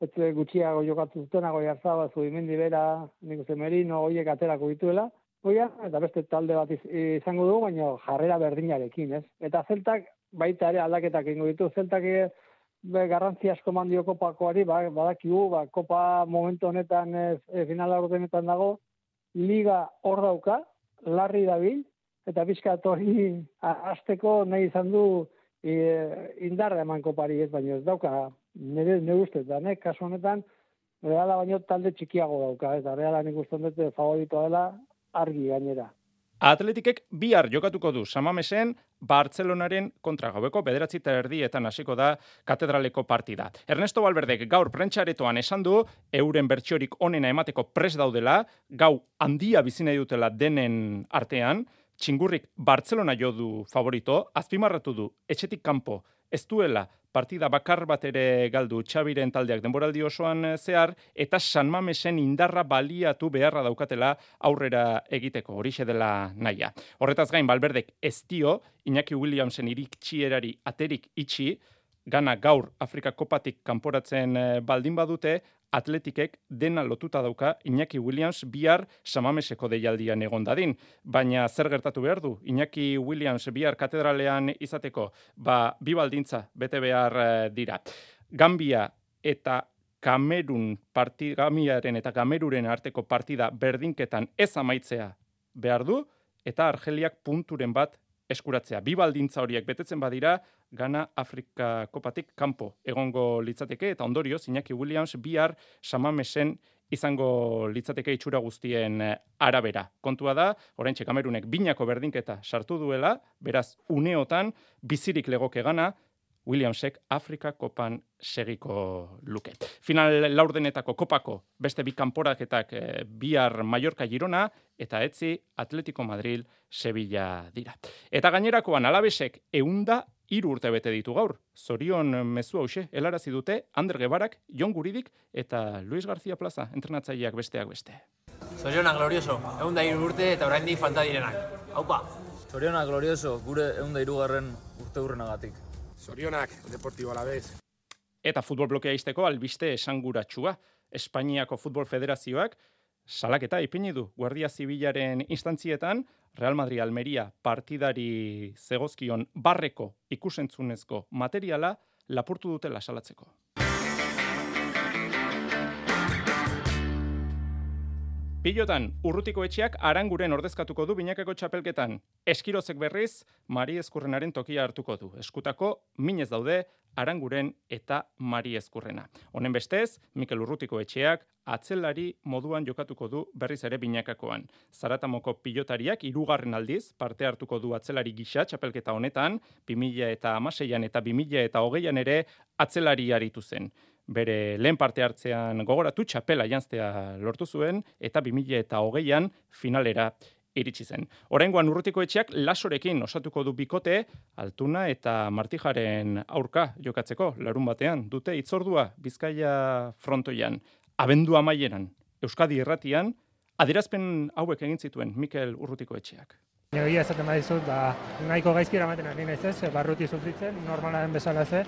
etze gutxiago jokatu zutenago jartza, ba, zubimendi bera, nik uste merino, horiek aterako dituela, Oia, eta beste talde bat izango dugu, baina jarrera berdinarekin, ez? Eta zeltak baita ere aldaketak egingo ditu, zeltak be, garrantzi asko mandio kopakoari, ba, badakigu, ba, kopa momentu honetan ez, e, finala ordenetan dago, liga hor dauka, larri dabil, eta bizkat hori azteko nahi izan du e, indarra eman kopari ez, baina ez dauka, nire, nire ustez, da, nek, kasu honetan, Reala baino talde txikiago dauka, eta Reala nik uste dut favoritoa dela argi gainera. Atletikek bihar jokatuko du Samamesen Bartzelonaren kontra gaueko bederatzi eta erdietan hasiko da katedraleko partida. Ernesto Valverdek gaur prentxaretoan esan du euren bertxorik onena emateko pres daudela, gau handia bizina dutela denen artean, txingurrik Bartzelona jo du favorito, azpimarratu du etxetik kanpo ez duela partida bakar bat ere galdu Txabiren taldeak denboraldi osoan eh, zehar eta San Mamesen indarra baliatu beharra daukatela aurrera egiteko horixe dela naia. Horretaz gain Balberdek ez dio Iñaki Williamsen irik txierari aterik itxi gana gaur Afrika kopatik kanporatzen eh, baldin badute atletikek dena lotuta dauka Iñaki Williams bihar samameseko deialdian egon dadin. Baina zer gertatu behar du? Iñaki Williams bihar katedralean izateko, ba, bi baldintza bete behar eh, dira. Gambia eta Kamerun partigamiaren eta Kameruren arteko partida berdinketan ez amaitzea behar du, eta Argeliak punturen bat eskuratzea. Bi baldintza horiek betetzen badira, gana Afrika kopatik kanpo egongo litzateke, eta ondorio, Iñaki Williams bihar samamesen izango litzateke itxura guztien eh, arabera. Kontua da, orain Kamerunek binako berdinketa sartu duela, beraz, uneotan, bizirik legoke gana, Williamsek Afrika kopan segiko luke. Final laurdenetako kopako beste bi kanporaketak e, bihar Mallorca Girona eta etzi Atletico Madrid Sevilla dira. Eta gainerakoan alabesek eunda hiru urte bete ditu gaur. Zorion mezu hause, helarazi dute Ander Gebarak, Jon Guridik eta Luis García Plaza entrenatzaileak besteak beste. Zorionak glorioso, eunda hiru urte eta oraindik falta direnak. Haupa! Zorionak glorioso, gure eunda hirugarren urte hurrenagatik. Zorionak, Deportibo Alavez. Eta futbol blokea izteko albiste esanguratsua. Espainiako Futbol Federazioak salaketa ipini du Guardia Zibilaren instantzietan Real Madrid Almeria partidari zegozkion barreko ikusentzunezko materiala lapurtu dutela salatzeko. Pilotan, urrutiko etxeak aranguren ordezkatuko du binakako txapelketan. Eskirozek berriz, Mari Eskurrenaren tokia hartuko du. Eskutako, minez daude, aranguren eta Mari Eskurrena. Honen bestez, Mikel Urrutiko etxeak, atzelari moduan jokatuko du berriz ere binakakoan. Zaratamoko pilotariak irugarren aldiz, parte hartuko du atzelari gisa txapelketa honetan, 2000 eta amaseian eta 2000 eta hogeian ere atzelari aritu zen bere lehen parte hartzean gogoratu txapela jantzea lortu zuen eta 2000 eta hogeian finalera iritsi zen. Horengoan urrutiko etxeak lasorekin osatuko du bikote altuna eta martijaren aurka jokatzeko larun batean dute itzordua bizkaia frontoian. Abendu amaieran, Euskadi erratian, adirazpen hauek egin zituen Mikel urrutiko etxeak. Egia esaten badizut, ba, nahiko gaizkira maten ari naiz ez, barruti sufritzen, normalaren bezala ze,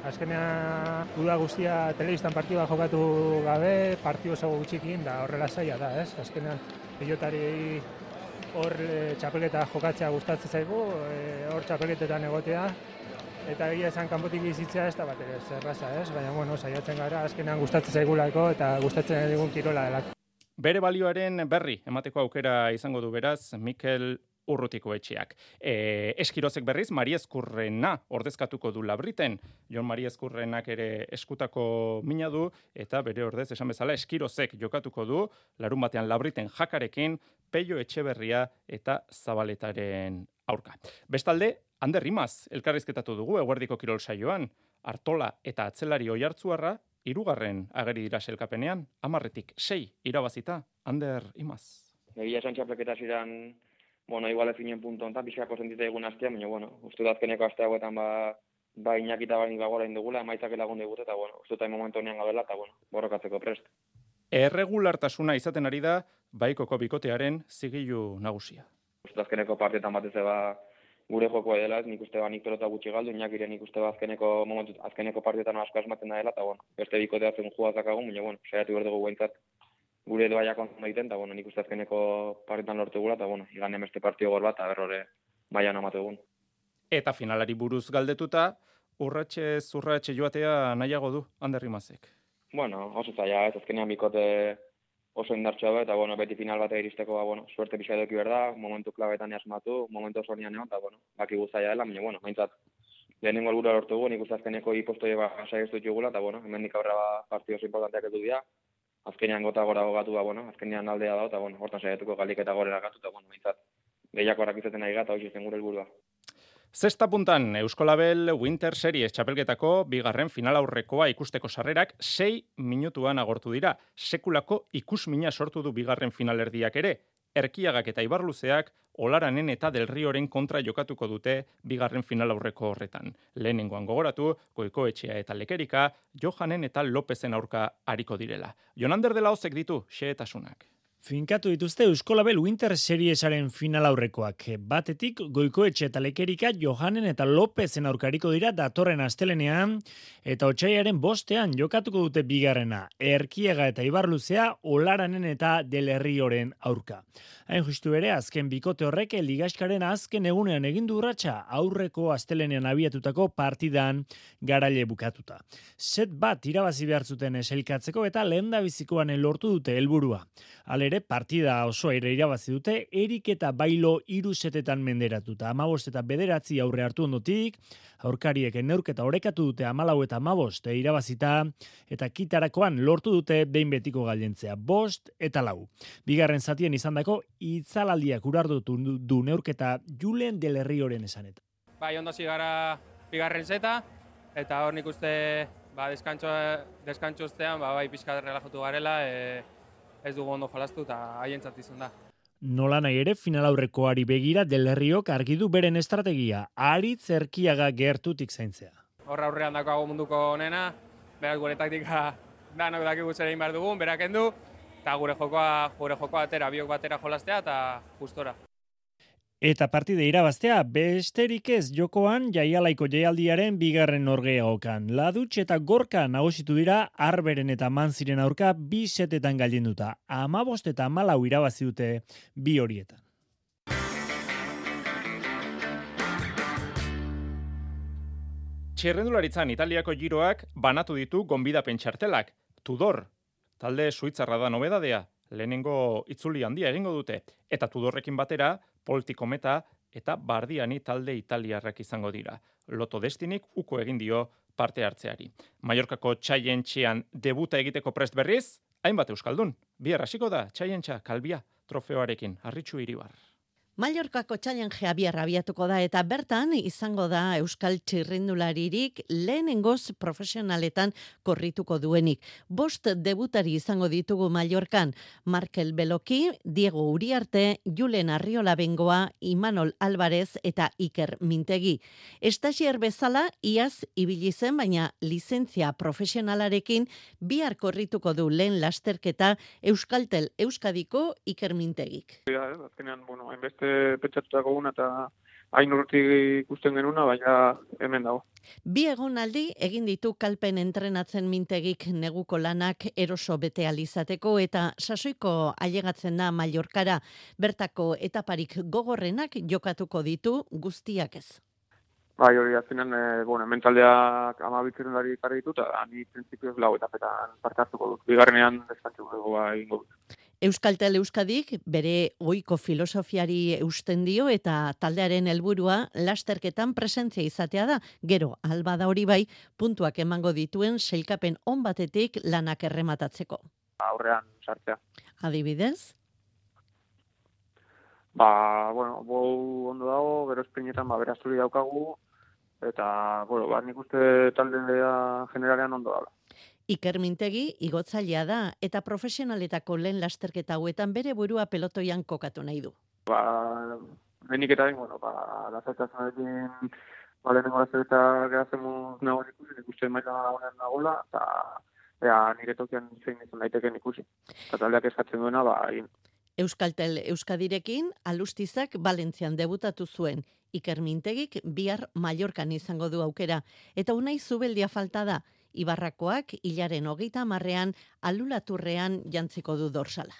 Azkenean, uda guztia telebistan partidua jokatu gabe, partidu zago gutxikin, da horrela zaila da, ez? Azkenean, pilotari hor e, txapelketa jokatzea gustatzen zaigu, e, hor txapelketetan egotea, eta egia esan kanpotik bizitzea ez da bat ere, zerraza, ez? Baina, bueno, saiatzen gara, azkenean gustatzen zaigulako eta gustatzen digun kirola delako. Bere balioaren berri emateko aukera izango du beraz Mikel urrutiko etxeak. E, eskirozek berriz, Mari Eskurrena ordezkatuko du labriten. Jon Mari Eskurrenak ere eskutako mina du, eta bere ordez, esan bezala, eskirozek jokatuko du, larun batean labriten jakarekin, peio etxeberria eta zabaletaren aurka. Bestalde, Ander Rimaz, elkarrizketatu dugu, eguerdiko kirol saioan, Artola eta atzelari oi hartzuarra, irugarren ageri dira selkapenean, amarretik sei irabazita, Ander Imaz. Egia esan txapleketa ziren bueno, igual efinen punto ontan, pixako sentite egun astea, baina, bueno, uste da azkeneko astea guetan, ba, ba inakita bani bagora indugula, emaitzak lagun digute, eta, bueno, uste da momentu honean gabela, eta, bueno, borrokatzeko prest. Erregulartasuna izaten ari da, baikoko bikotearen zigilu nagusia. Uste azkeneko partietan batez ba, gure joko dela, ez nik uste ba nik pelota gutxi galdu, inakire nik uste ba azkeneko, momentu, azkeneko partietan asko asmatzen da dela, eta, bueno, beste bikotea zen juaz dakagun, baina, bueno, saiatu berdugu guentzat, gure doaiak ontzen egiten, eta, bueno, nik uste azkeneko parretan lortu gula, eta, bueno, igan emeste partio gor bat, eta berrore baian amatu egun. Eta finalari buruz galdetuta, urratxe zurratxe joatea nahiago du, handerri mazek. Bueno, oso zaila, ez azkenean bikote oso indartxoa bat, eta, bueno, beti final bat iristeko, ba, bueno, suerte pixka edoki berda, momentu klabetan jasmatu, momentu oso nian egon, eta, bueno, baki guztaia dela, baina, bueno, maintzat, lehenengo helburua lortu dugu, nik uste azkeneko ipostoi ba saiestu jugula eta bueno, hemendik aurrera ba partido oso importanteak ez dira. Azkenean gota gora gogatu ba bueno, azkenean aldea da eta bueno, hortan saiatuko galik eta gorera gatu eta bueno, mintzat. Gehiakorak izaten nahi gata hori zen gure helburua. Zesta puntan, Euskolabel Winter Series txapelketako bigarren final aurrekoa ikusteko sarrerak 6 minutuan agortu dira. Sekulako ikusmina sortu du bigarren finalerdiak ere. Erkiagak eta Ibarluzeak Olaranen eta Del Rioren kontra jokatuko dute bigarren final aurreko horretan. Lehenengoan gogoratu, Goikoetxea eta Lekerika, Johanen eta Lopezen aurka hariko direla. Jonander dela hozek ditu, xeetasunak. Finkatu dituzte Euskolabel Winter Seriesaren final aurrekoak. Batetik, Goikoetxe eta Lekerika Johanen eta Lopezen aurkariko dira datorren astelenean, eta otxaiaren bostean jokatuko dute bigarrena, Erkiega eta Ibarluzea, Olaranen eta Delerrioren aurka. Hain justu ere, azken bikote horrek ligaskaren azken egunean egin du urratsa aurreko astelenean abiatutako partidan garaile bukatuta. Set bat irabazi behar zuten eselkatzeko eta lehen bizikoan lortu dute helburua. Alere, partida oso ere irabazi dute, erik eta bailo iru setetan menderatuta. Amabost eta bederatzi aurre hartu ondotik, aurkariek neurketa orekatu dute amalau eta amabost e irabazita, eta kitarakoan lortu dute behin betiko galentzea, bost eta lau. Bigarren zatien izandako itzalaldiak urardutu du neurketa Julen del Herrioren esanet. Bai, ondo gara bigarren zeta, eta hor nik uste ba, deskantxo ostean, ba, bai pixka relajatu garela, e, ez dugu ondo jolastu eta haientzat izan da. Nola nahi ere final aurrekoari begira Del Herriok argi du beren estrategia, ari zerkiaga gertutik zaintzea. Horra aurrean dago munduko onena, beraz gure taktika danok dakigu zer egin behar dugun, berak endu, eta gure jokoa, gure jokoa atera, biok batera jolastea eta gustora. Eta partide irabaztea, besterik ez jokoan jaialaiko jaialdiaren bigarren norgeagokan. Ladutx eta gorka nagusitu dira arberen eta manziren aurka bi setetan duta. Amabost eta malau irabazi dute bi horietan. Txirrendularitzan Italiako giroak banatu ditu gonbidapen txartelak. Tudor, talde suitzarra da nobedadea, lehenengo itzuli handia egingo dute. Eta Tudorrekin batera, Politikometa eta Bardiani talde italiarrak izango dira. Loto Destinik uko egin dio parte hartzeari. Mallorcako txaientxean debuta egiteko prest berriz, hainbat euskaldun. Bi hasiko da txaientxa kalbia trofeoarekin, harritxu iribar. Mallorcako txailen Javier abiatuko da eta bertan izango da Euskal Txirrindularirik lehenengoz profesionaletan korrituko duenik. Bost debutari izango ditugu Mallorcan, Markel Beloki, Diego Uriarte, Julen Arriola Bengoa, Imanol Alvarez eta Iker Mintegi. Estasier bezala, iaz ibili zen, baina lizentzia profesionalarekin bihar korrituko du lehen lasterketa Euskaltel Euskadiko Iker Mintegik. Ja, azkenean, bueno, hainbeste pentsatutako guna eta hain urti ikusten genuna, baina hemen dago. Bi egonaldi egin ditu kalpen entrenatzen mintegik neguko lanak eroso bete alizateko eta sasoiko ailegatzen da Mallorkara bertako etaparik gogorrenak jokatuko ditu guztiak ez. Bai, hori azkenean, e, bueno, mentaldeak amabitzen dari karri ditut, eta ni prinsipioz lau etapetan parte hartuko dut. Bigarrenean, deskantzu gogoa egingo dut. Euskaltel Euskadik bere oiko filosofiari eusten dio eta taldearen helburua lasterketan presentzia izatea da. Gero, alba da hori bai, puntuak emango dituen seilkapen on batetik lanak errematatzeko. Aurrean sartzea. Adibidez? Ba, bueno, bou ondo dago, gero espinetan ba, berazturi daukagu, eta, bueno, ba, nik uste taldea generalean ondo dago. Iker Mintegi igotzailea da eta profesionaletako lehen lasterketa hauetan bere burua pelotoian kokatu nahi du. Ba, lehenik eta bueno, ba, lasaitazunekin ba, lehenengo lasterketa gehazen muz nago ikusi, ikusi maila honen nagola, eta ea, nire tokian zein izan daiteken ikusi. Eta taldeak eskatzen duena, ba, egin. Euskaltel Euskadirekin alustizak Valentzian debutatu zuen. Iker Mintegik bihar Mallorcan izango du aukera. Eta unai zubeldia falta da, Ibarrakoak hilaren hogeita marrean alulaturrean jantziko du dorsala.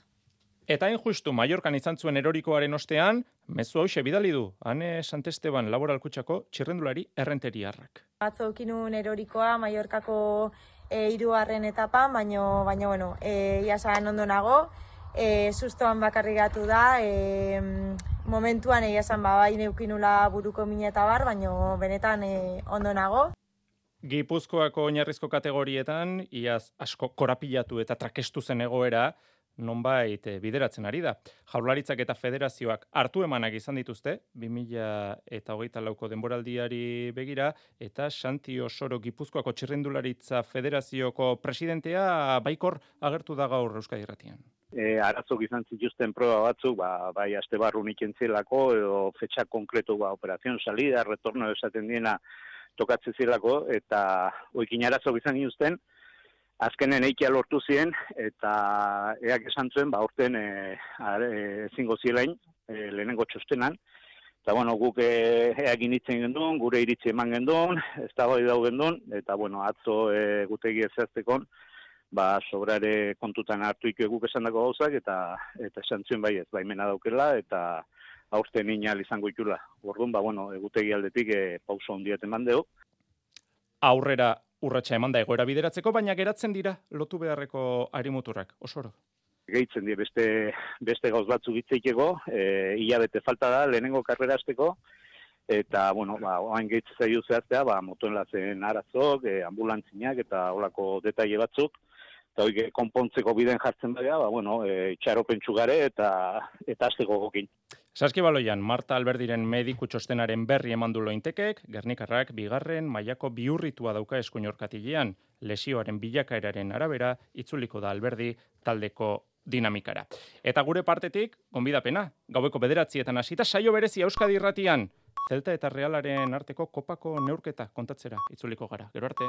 Eta hain justu Mallorcan izan zuen erorikoaren ostean, mezu hause bidali du, ane Santesteban laboralkutsako txirrendulari errenteriarrak. Batzo kinun erorikoa Mallorcako e, iruarren etapa, baino, baino bueno, e, iasan ondo nago, e, sustoan bakarri gatu da, e, momentuan egia esan ba, bai neukinula buruko mina eta bar, baina benetan e, ondo nago. Gipuzkoako oinarrizko kategorietan, iaz asko korapilatu eta trakestu zen egoera, nonbait eh, bideratzen ari da. Jaurlaritzak eta federazioak hartu emanak izan dituzte, 2000 eta hogeita lauko denboraldiari begira, eta Santi Osoro Gipuzkoako txirrendularitza federazioko presidentea baikor agertu da gaur Euskadi Irratian. E, arazok izan zituzten proba batzuk, ba, bai aste barru zelako, edo fetxa konkretu ba, operazion salida, retorno esaten diena tokatzen zilako, eta oikin arazok izan zituzten, azkenen eikia lortu ziren, eta eak esan zuen, ba, orten e, ezingo zielain, e, lehenengo txostenan, eta bueno, guk e, eak initzen gendun, gure iritzi eman gendun, ez da bai dau gendun, eta bueno, atzo e, gutegi ezertekon, ba, sobrare kontutan hartu ikue guk esan dago gauzak, eta, eta esan zuen bai ez, baimena daukela, eta aurten inal izango ikula. Orduan, ba, bueno, egutegi aldetik e, pauso hondiat eman dugu. Aurrera urratsa eman da egoera bideratzeko, baina geratzen dira lotu beharreko arimuturrak, osoro. Gehitzen die beste, beste gauz batzuk itzeikego, e, hilabete falta da, lehenengo karrera azteko, eta, bueno, ba, oain gehitzen zaio zehaztea, ba, motoen lazen arazok, e, ambulantzinak eta olako detaile batzuk, eta hori konpontzeko biden jartzen dira, ba, bueno, e, txaro gare eta, eta azteko gokin. Saskibaloian, Marta Alberdiren mediku txostenaren berri emandu lointekek, Gernikarrak bigarren mailako biurritua dauka eskuinorkatilean, lesioaren bilakaeraren arabera, itzuliko da Alberdi taldeko dinamikara. Eta gure partetik, gonbidapena, gaueko bederatzietan hasita saio berezia Euskadi irratian, Zelta eta Realaren arteko kopako neurketa kontatzera, itzuliko gara. Gero arte.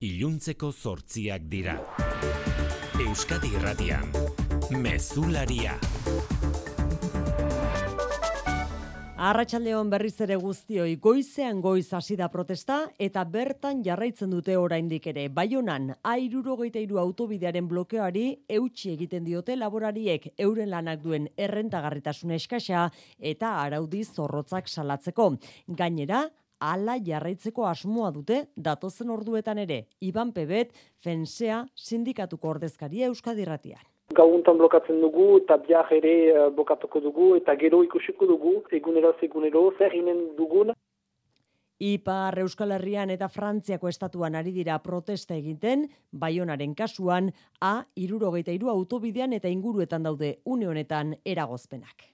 Iluntzeko zortziak dira. Euskadi irratian, Mezularia. Arratxaldeon berriz ere guztioi goizean goiz hasi da protesta eta bertan jarraitzen dute oraindik ere. Baionan, airurogeita iru autobidearen blokeoari eutxi egiten diote laborariek euren lanak duen errentagarritasun eskasa eta araudi zorrotzak salatzeko. Gainera, ala jarraitzeko asmoa dute datozen orduetan ere. Iban Pebet, Fensea, sindikatuko ordezkaria Euskadirratian gauuntan blokatzen dugu eta biak ere uh, bokatuko dugu eta gero ikusiko dugu egunero egunero zer inen dugun. Ipar Euskal Herrian eta Frantziako estatuan ari dira protesta egiten, Baionaren kasuan, A, irurogeita iru autobidean eta inguruetan daude une honetan eragozpenak.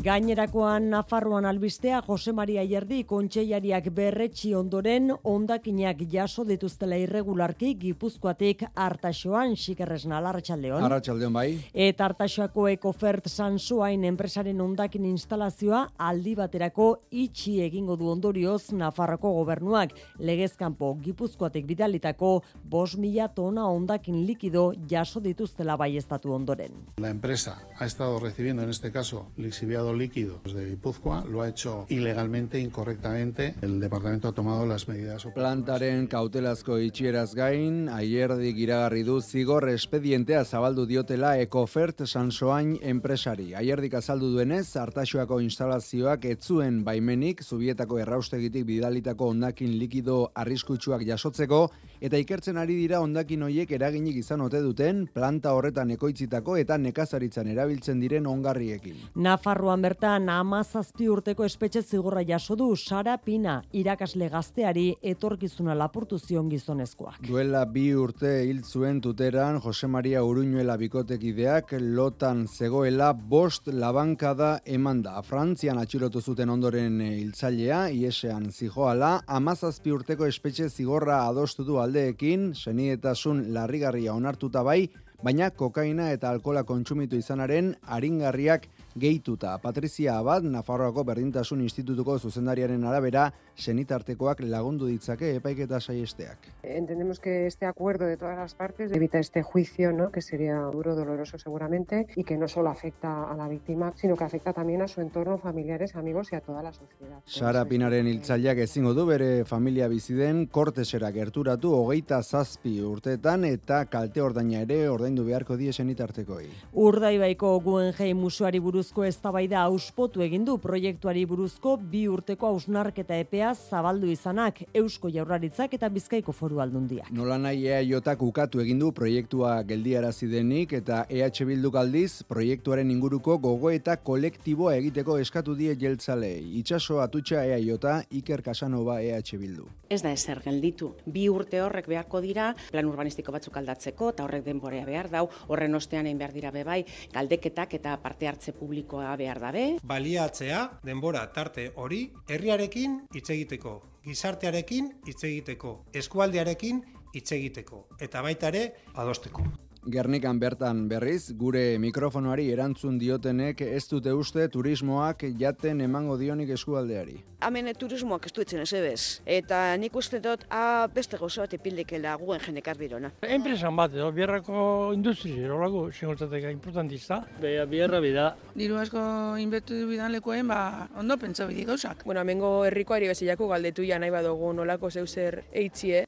Gainerakoan Nafarroan albistea Jose Maria Ierdi kontseilariak berretxi ondoren ondakinak jaso dituztela irregularki Gipuzkoatik Artaxoan xikerresna Arratsaldeon. Arratsaldeon bai. Eta Artaxoako Ecofert Sansoain enpresaren ondakin instalazioa aldi baterako itxi egingo du ondorioz Nafarroko gobernuak legezkanpo Gipuzkoatik bidalitako 5000 tona ondakin likido jaso dituztela bai estatu ondoren. La empresa ha estado recibiendo en este caso lixiviado líquido de Guipúzcoa lo ha hecho ilegalmente, incorrectamente. El departamento ha tomado las medidas. Plantaren kautelazko itxieraz gain, aierdik iragarri du zigor espedientea zabaldu diotela Ecofert Sansoain enpresari. Aierdik azaldu duenez, hartaxoako instalazioak etzuen baimenik, zubietako erraustegitik bidalitako ondakin likido arriskutsuak jasotzeko, eta ikertzen ari dira ondakin hoiek eraginik izan ote duten planta horretan ekoitzitako eta nekazaritzan erabiltzen diren ongarriekin. Nafarroan bertan amazazpi urteko espetxe zigorra jaso du Sara Pina irakasle gazteari etorkizuna lapurtu zion gizonezkoak. Duela bi urte hil zuen tuteran Jose Maria Uruñuela bikotekideak lotan zegoela bost labankada emanda. Frantzian atxilotu zuten ondoren hiltzailea iesean zijoala amazazpi urteko espetxe zigorra adostu du aldeekin, senietasun larrigarria onartuta bai, baina kokaina eta alkola kontsumitu izanaren aringarriak gehituta. Patrizia Abad, Nafarroako Berdintasun Institutuko zuzendariaren arabera, senitartekoak lagundu ditzake epaiketa saiesteak. Entendemos que este acuerdo de todas las partes evita este juicio, ¿no? que sería duro, doloroso seguramente, y que no solo afecta a la víctima, sino que afecta también a su entorno, familiares, amigos y a toda la sociedad. Sara Pinaren hiltzaileak ezingo du bere familia biziden kortesera gerturatu hogeita zazpi urteetan eta kalte ordaina ere ordaindu beharko die senitartekoi. Urdaibaiko Guggenheim musuari buruz buruzko eztabaida auspotu egin du proiektuari buruzko bi urteko hausnarketa epea zabaldu izanak Eusko Jaurlaritzak eta Bizkaiko Foru Aldundiak. Nola nahi EAJak ukatu egin du proiektua geldiarazi denik eta EH Bilduk aldiz proiektuaren inguruko gogo eta kolektiboa egiteko eskatu die jeltzalei. Itxaso atutxa EAJ Iker Casanova EH Bildu. Ez da ezer gelditu. Bi urte horrek beharko dira plan urbanistiko batzuk aldatzeko eta horrek denborea behar dau, horren ostean egin behar dira bebai, galdeketak eta parte hartze publikoa behar dabe. Baliatzea denbora tarte hori herriarekin hitz egiteko, gizartearekin hitz egiteko, eskualdearekin hitz egiteko eta baita ere adosteko. Gernikan bertan berriz, gure mikrofonoari erantzun diotenek ez dute uste turismoak jaten emango dionik eskualdeari. Hemen turismoak ez duetzen ez ebez. Eta nik uste dut, a, beste gozo bat epildekela guen jenekar birona. Enpresan bat, edo, biarrako industri, erolako, singoltateka importantista. Beha, biarra bida. Diru asko inbertu bidan lekoen, ba, ondo pentsa bidik gauzak. Bueno, amengo herrikoari bezilako galdetu ja nahi badugu nolako zeuzer eitzie.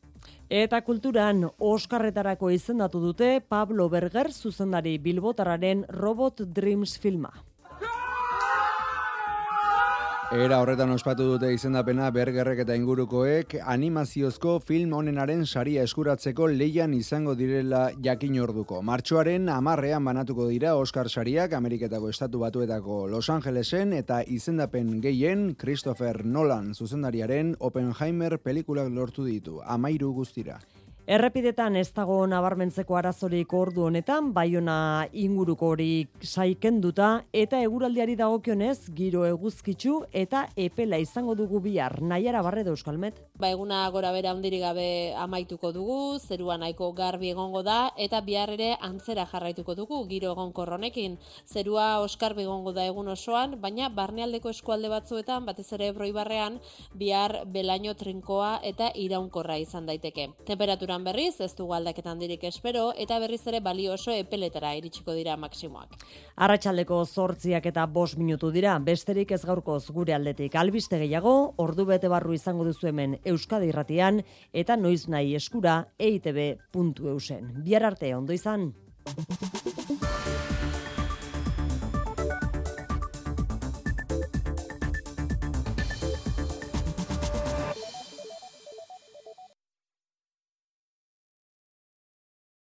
Eta kulturan Oskarretarako izendatu dute Pablo Berger zuzendari Bilbotararen Robot Dreams filma. Era horretan ospatu dute izendapena bergerrek eta ingurukoek animaziozko film honenaren saria eskuratzeko leian izango direla jakin orduko. Martxoaren amarrean banatuko dira Oscar sariak Ameriketako Estatu Batuetako Los Angelesen eta izendapen gehien Christopher Nolan zuzendariaren Oppenheimer pelikulak lortu ditu, amairu guztira. Errepidetan ez dago nabarmentzeko arazorik ordu honetan, baiona inguruko hori saikenduta eta eguraldiari dagokionez giro eguzkitzu eta epela izango dugu bihar. Naiara barre Euskalmet. Ba eguna gora bera hundiri gabe amaituko dugu, zerua nahiko garbi egongo da eta bihar ere antzera jarraituko dugu giro egonkor honekin. Zerua oskarbi egongo da egun osoan, baina barnealdeko eskualde batzuetan batez ere Ebroibarrean bihar belaino trinkoa eta iraunkorra izan daiteke. Temperatura temperaturan berriz, ez dugu aldaketan dirik espero, eta berriz ere balio oso epeletara iritsiko dira maksimoak. Arratxaldeko zortziak eta bos minutu dira, besterik ez gaurkoz gure aldetik albiste gehiago, ordu bete barru izango duzu hemen Euskadi irratian, eta noiz nahi eskura eitb.eusen. Biar arte, ondo izan!